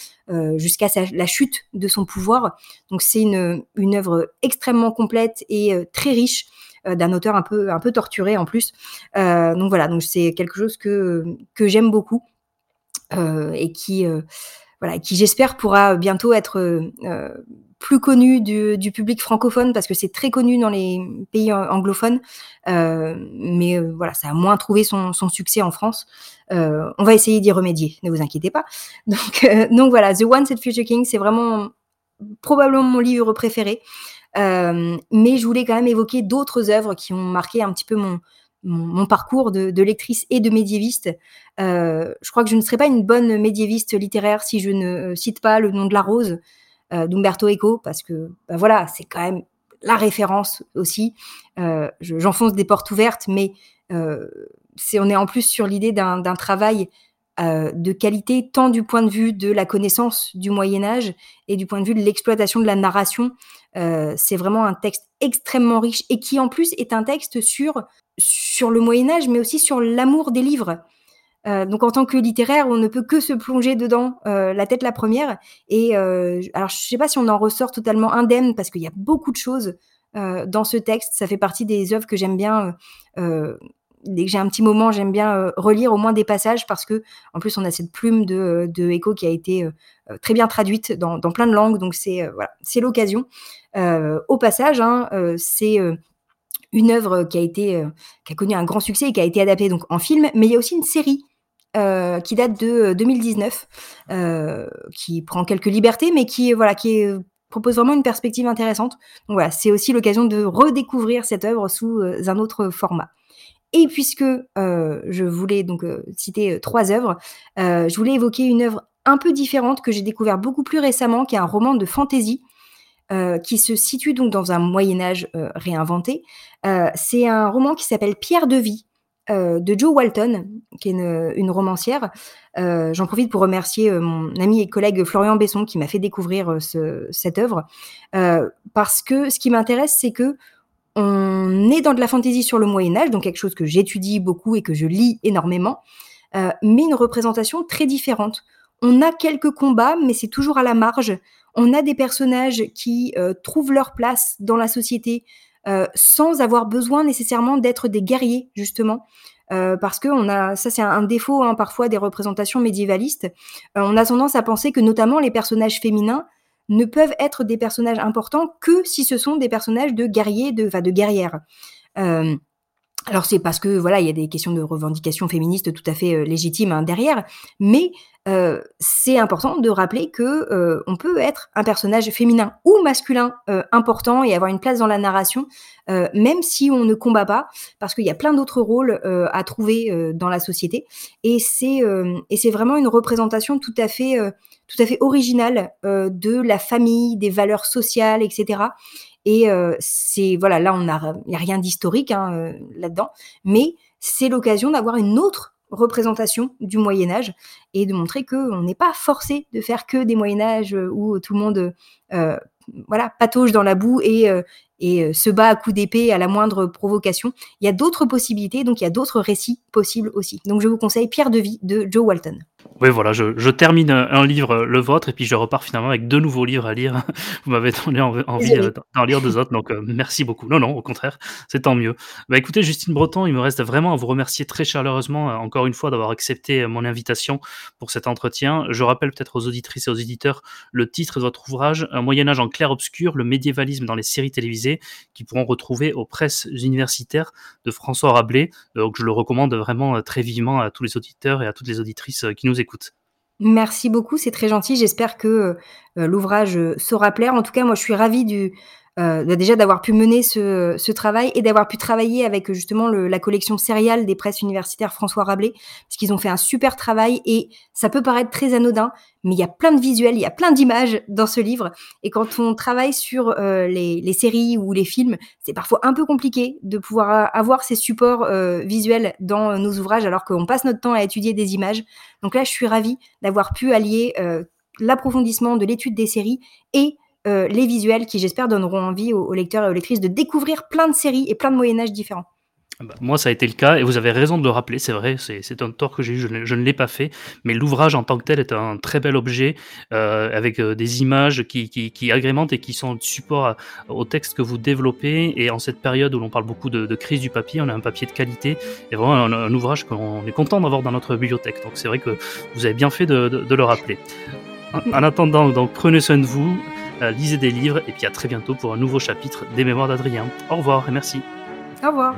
jusqu'à la chute de son pouvoir. Donc c'est une, une œuvre extrêmement complète et très riche d'un auteur un peu un peu torturé en plus. donc voilà, donc c'est quelque chose que que j'aime beaucoup et qui voilà, qui j'espère pourra bientôt être plus connu du, public francophone parce que c'est très connu dans les pays anglophones, euh, mais euh, voilà, ça a moins trouvé son, succès en France. Euh, on va essayer d'y remédier, ne vous inquiétez pas. Donc, voilà, The One Set Future King, c'est vraiment probablement mon livre préféré. mais je voulais quand même évoquer d'autres œuvres qui ont marqué un petit peu mon, parcours de, lectrice et de médiéviste. je crois que je ne serais pas une bonne médiéviste littéraire si je ne cite pas le nom de la rose d'Umberto Eco, parce que bah voilà, c'est quand même la référence aussi. Euh, j'enfonce des portes ouvertes, mais euh, c'est, on est en plus sur l'idée d'un, travail de qualité, tant du point de vue de la connaissance du Moyen Âge et du point de vue de l'exploitation de la narration. c'est vraiment un texte extrêmement riche et qui en plus est un texte sur, sur le Moyen Âge, mais aussi sur l'amour des livres. Euh, donc en tant que littéraire, on ne peut que se plonger dedans euh, la tête la première. Et euh, alors je sais pas si on en ressort totalement indemne parce qu'il y a beaucoup de choses dans ce texte. Ça fait partie des œuvres que j'aime bien. dès que j'ai un petit moment, j'aime bien relire au moins des passages parce que en plus on a cette plume de, de Echo qui a été très bien traduite dans, dans, plein de langues. Donc c'est voilà, c'est l'occasion. au passage, hein, c'est une œuvre qui a été qui a connu un grand succès et qui a été adaptée donc en film, mais il y a aussi une série euh, qui date de 2019, euh, euh, qui prend quelques libertés, mais qui voilà, qui propose vraiment une perspective intéressante. Voilà, c'est aussi l'occasion de redécouvrir cette œuvre sous un autre format. Et puisque je voulais donc citer trois œuvres, je voulais évoquer une œuvre un peu différente que j'ai découvert beaucoup plus récemment, qui est un roman de fantasy. qui se situe donc dans un Moyen Âge réinventé. c'est un roman qui s'appelle Pierre de vie euh, de Jo Walton, qui est une, romancière. Euh, j'en profite pour remercier euh, mon ami et collègue Florian Besson qui m'a fait découvrir cette œuvre. parce que ce qui m'intéresse, c'est que on est dans de la fantaisie sur le Moyen Âge, donc quelque chose que j'étudie beaucoup et que je lis énormément, mais une représentation très différente. On a quelques combats, mais c'est toujours à la marge. On a des personnages qui trouvent leur place dans la société, euh, sans avoir besoin nécessairement d'être des guerriers justement. Euh, parce que on a, ça c'est un, défaut hein, parfois des représentations médiévalistes. Euh, on a tendance à penser que notamment les personnages féminins ne peuvent être des personnages importants que si ce sont des personnages de guerriers, de, de guerrières. Alors c'est parce que voilà, il y a des questions de revendication féministe tout à fait légitimes hein, derrière, mais euh, c'est important de rappeler que euh, on peut être un personnage féminin ou masculin euh, important et avoir une place dans la narration, même si on ne combat pas, parce qu'il y a plein d'autres rôles à trouver dans la société. Et c'est et c'est vraiment une représentation tout à fait tout à fait originale de la famille, des valeurs sociales, etc. Et c'est voilà, là il y a rien d'historique hein, là-dedans, mais c'est l'occasion d'avoir une autre représentation du Moyen Âge et de montrer qu'on n'est pas forcé de faire que des Moyen Âge euh, où tout le monde euh, voilà patauge dans la boue et, euh, et se bat à coups d'épée à la moindre provocation. Il y a d'autres possibilités, donc il y a d'autres récits possibles aussi. Donc je vous conseille Pierre de Vie de Joe Walton. Oui, voilà, je, termine un livre, euh, le vôtre, et puis je repars finalement avec deux nouveaux livres à lire. Vous m'avez donné envie euh, d'en lire deux autres, donc euh, merci beaucoup. Non, non, au contraire, c'est tant mieux. Bah écoutez, Justine Breton, il me reste vraiment à vous remercier très chaleureusement, encore une fois, d'avoir accepté mon invitation pour cet entretien. Je rappelle peut-être aux auditrices et aux éditeurs le titre de votre ouvrage, Un Moyen-Âge en clair-obscur, le médiévalisme dans les séries télévisées, qui pourront retrouver aux presses universitaires de François Rabelais. Donc je le recommande vraiment très vivement à tous les auditeurs et à toutes les auditrices qui nous écoutent écoute. Merci beaucoup, c'est très gentil. J'espère que euh, l'ouvrage euh, saura plaire. En tout cas, moi, je suis ravie du, euh, bah, déjà d'avoir pu mener ce, ce travail et d'avoir pu travailler avec justement le, la collection sériale des presses universitaires François Rabelais, parce qu'ils ont fait un super travail et ça peut paraître très anodin, mais il y a plein de visuels, il y a plein d'images dans ce livre. Et quand on travaille sur euh, les, les, séries ou les films, c'est parfois un peu compliqué de pouvoir avoir ces supports euh, visuels dans nos ouvrages, alors qu'on passe notre temps à étudier des images. Donc là, je suis ravie d'avoir pu allier l'approfondissement de l'étude des séries et euh, les visuels qui, j'espère, donneront envie aux, lecteurs et aux lectrices de découvrir plein de séries et plein de Moyen-Âge différents. Ah bah, moi, ça a été le cas, et vous avez raison de le rappeler, c'est vrai, c'est un tort que j'ai eu, je, ne l'ai pas fait, mais l'ouvrage en tant que tel est un très bel objet, euh, avec euh, des images qui, agrémentent et qui sont support au texte que vous développez, et en cette période où l'on parle beaucoup de, crise du papier, on a un papier de qualité, et vraiment un, ouvrage qu'on est content d'avoir dans notre bibliothèque, donc c'est vrai que vous avez bien fait de, le rappeler. En, attendant, donc prenez soin de vous, lisez des livres et puis à très bientôt pour un nouveau chapitre des Mémoires d'Adrien. Au revoir et merci. Au revoir.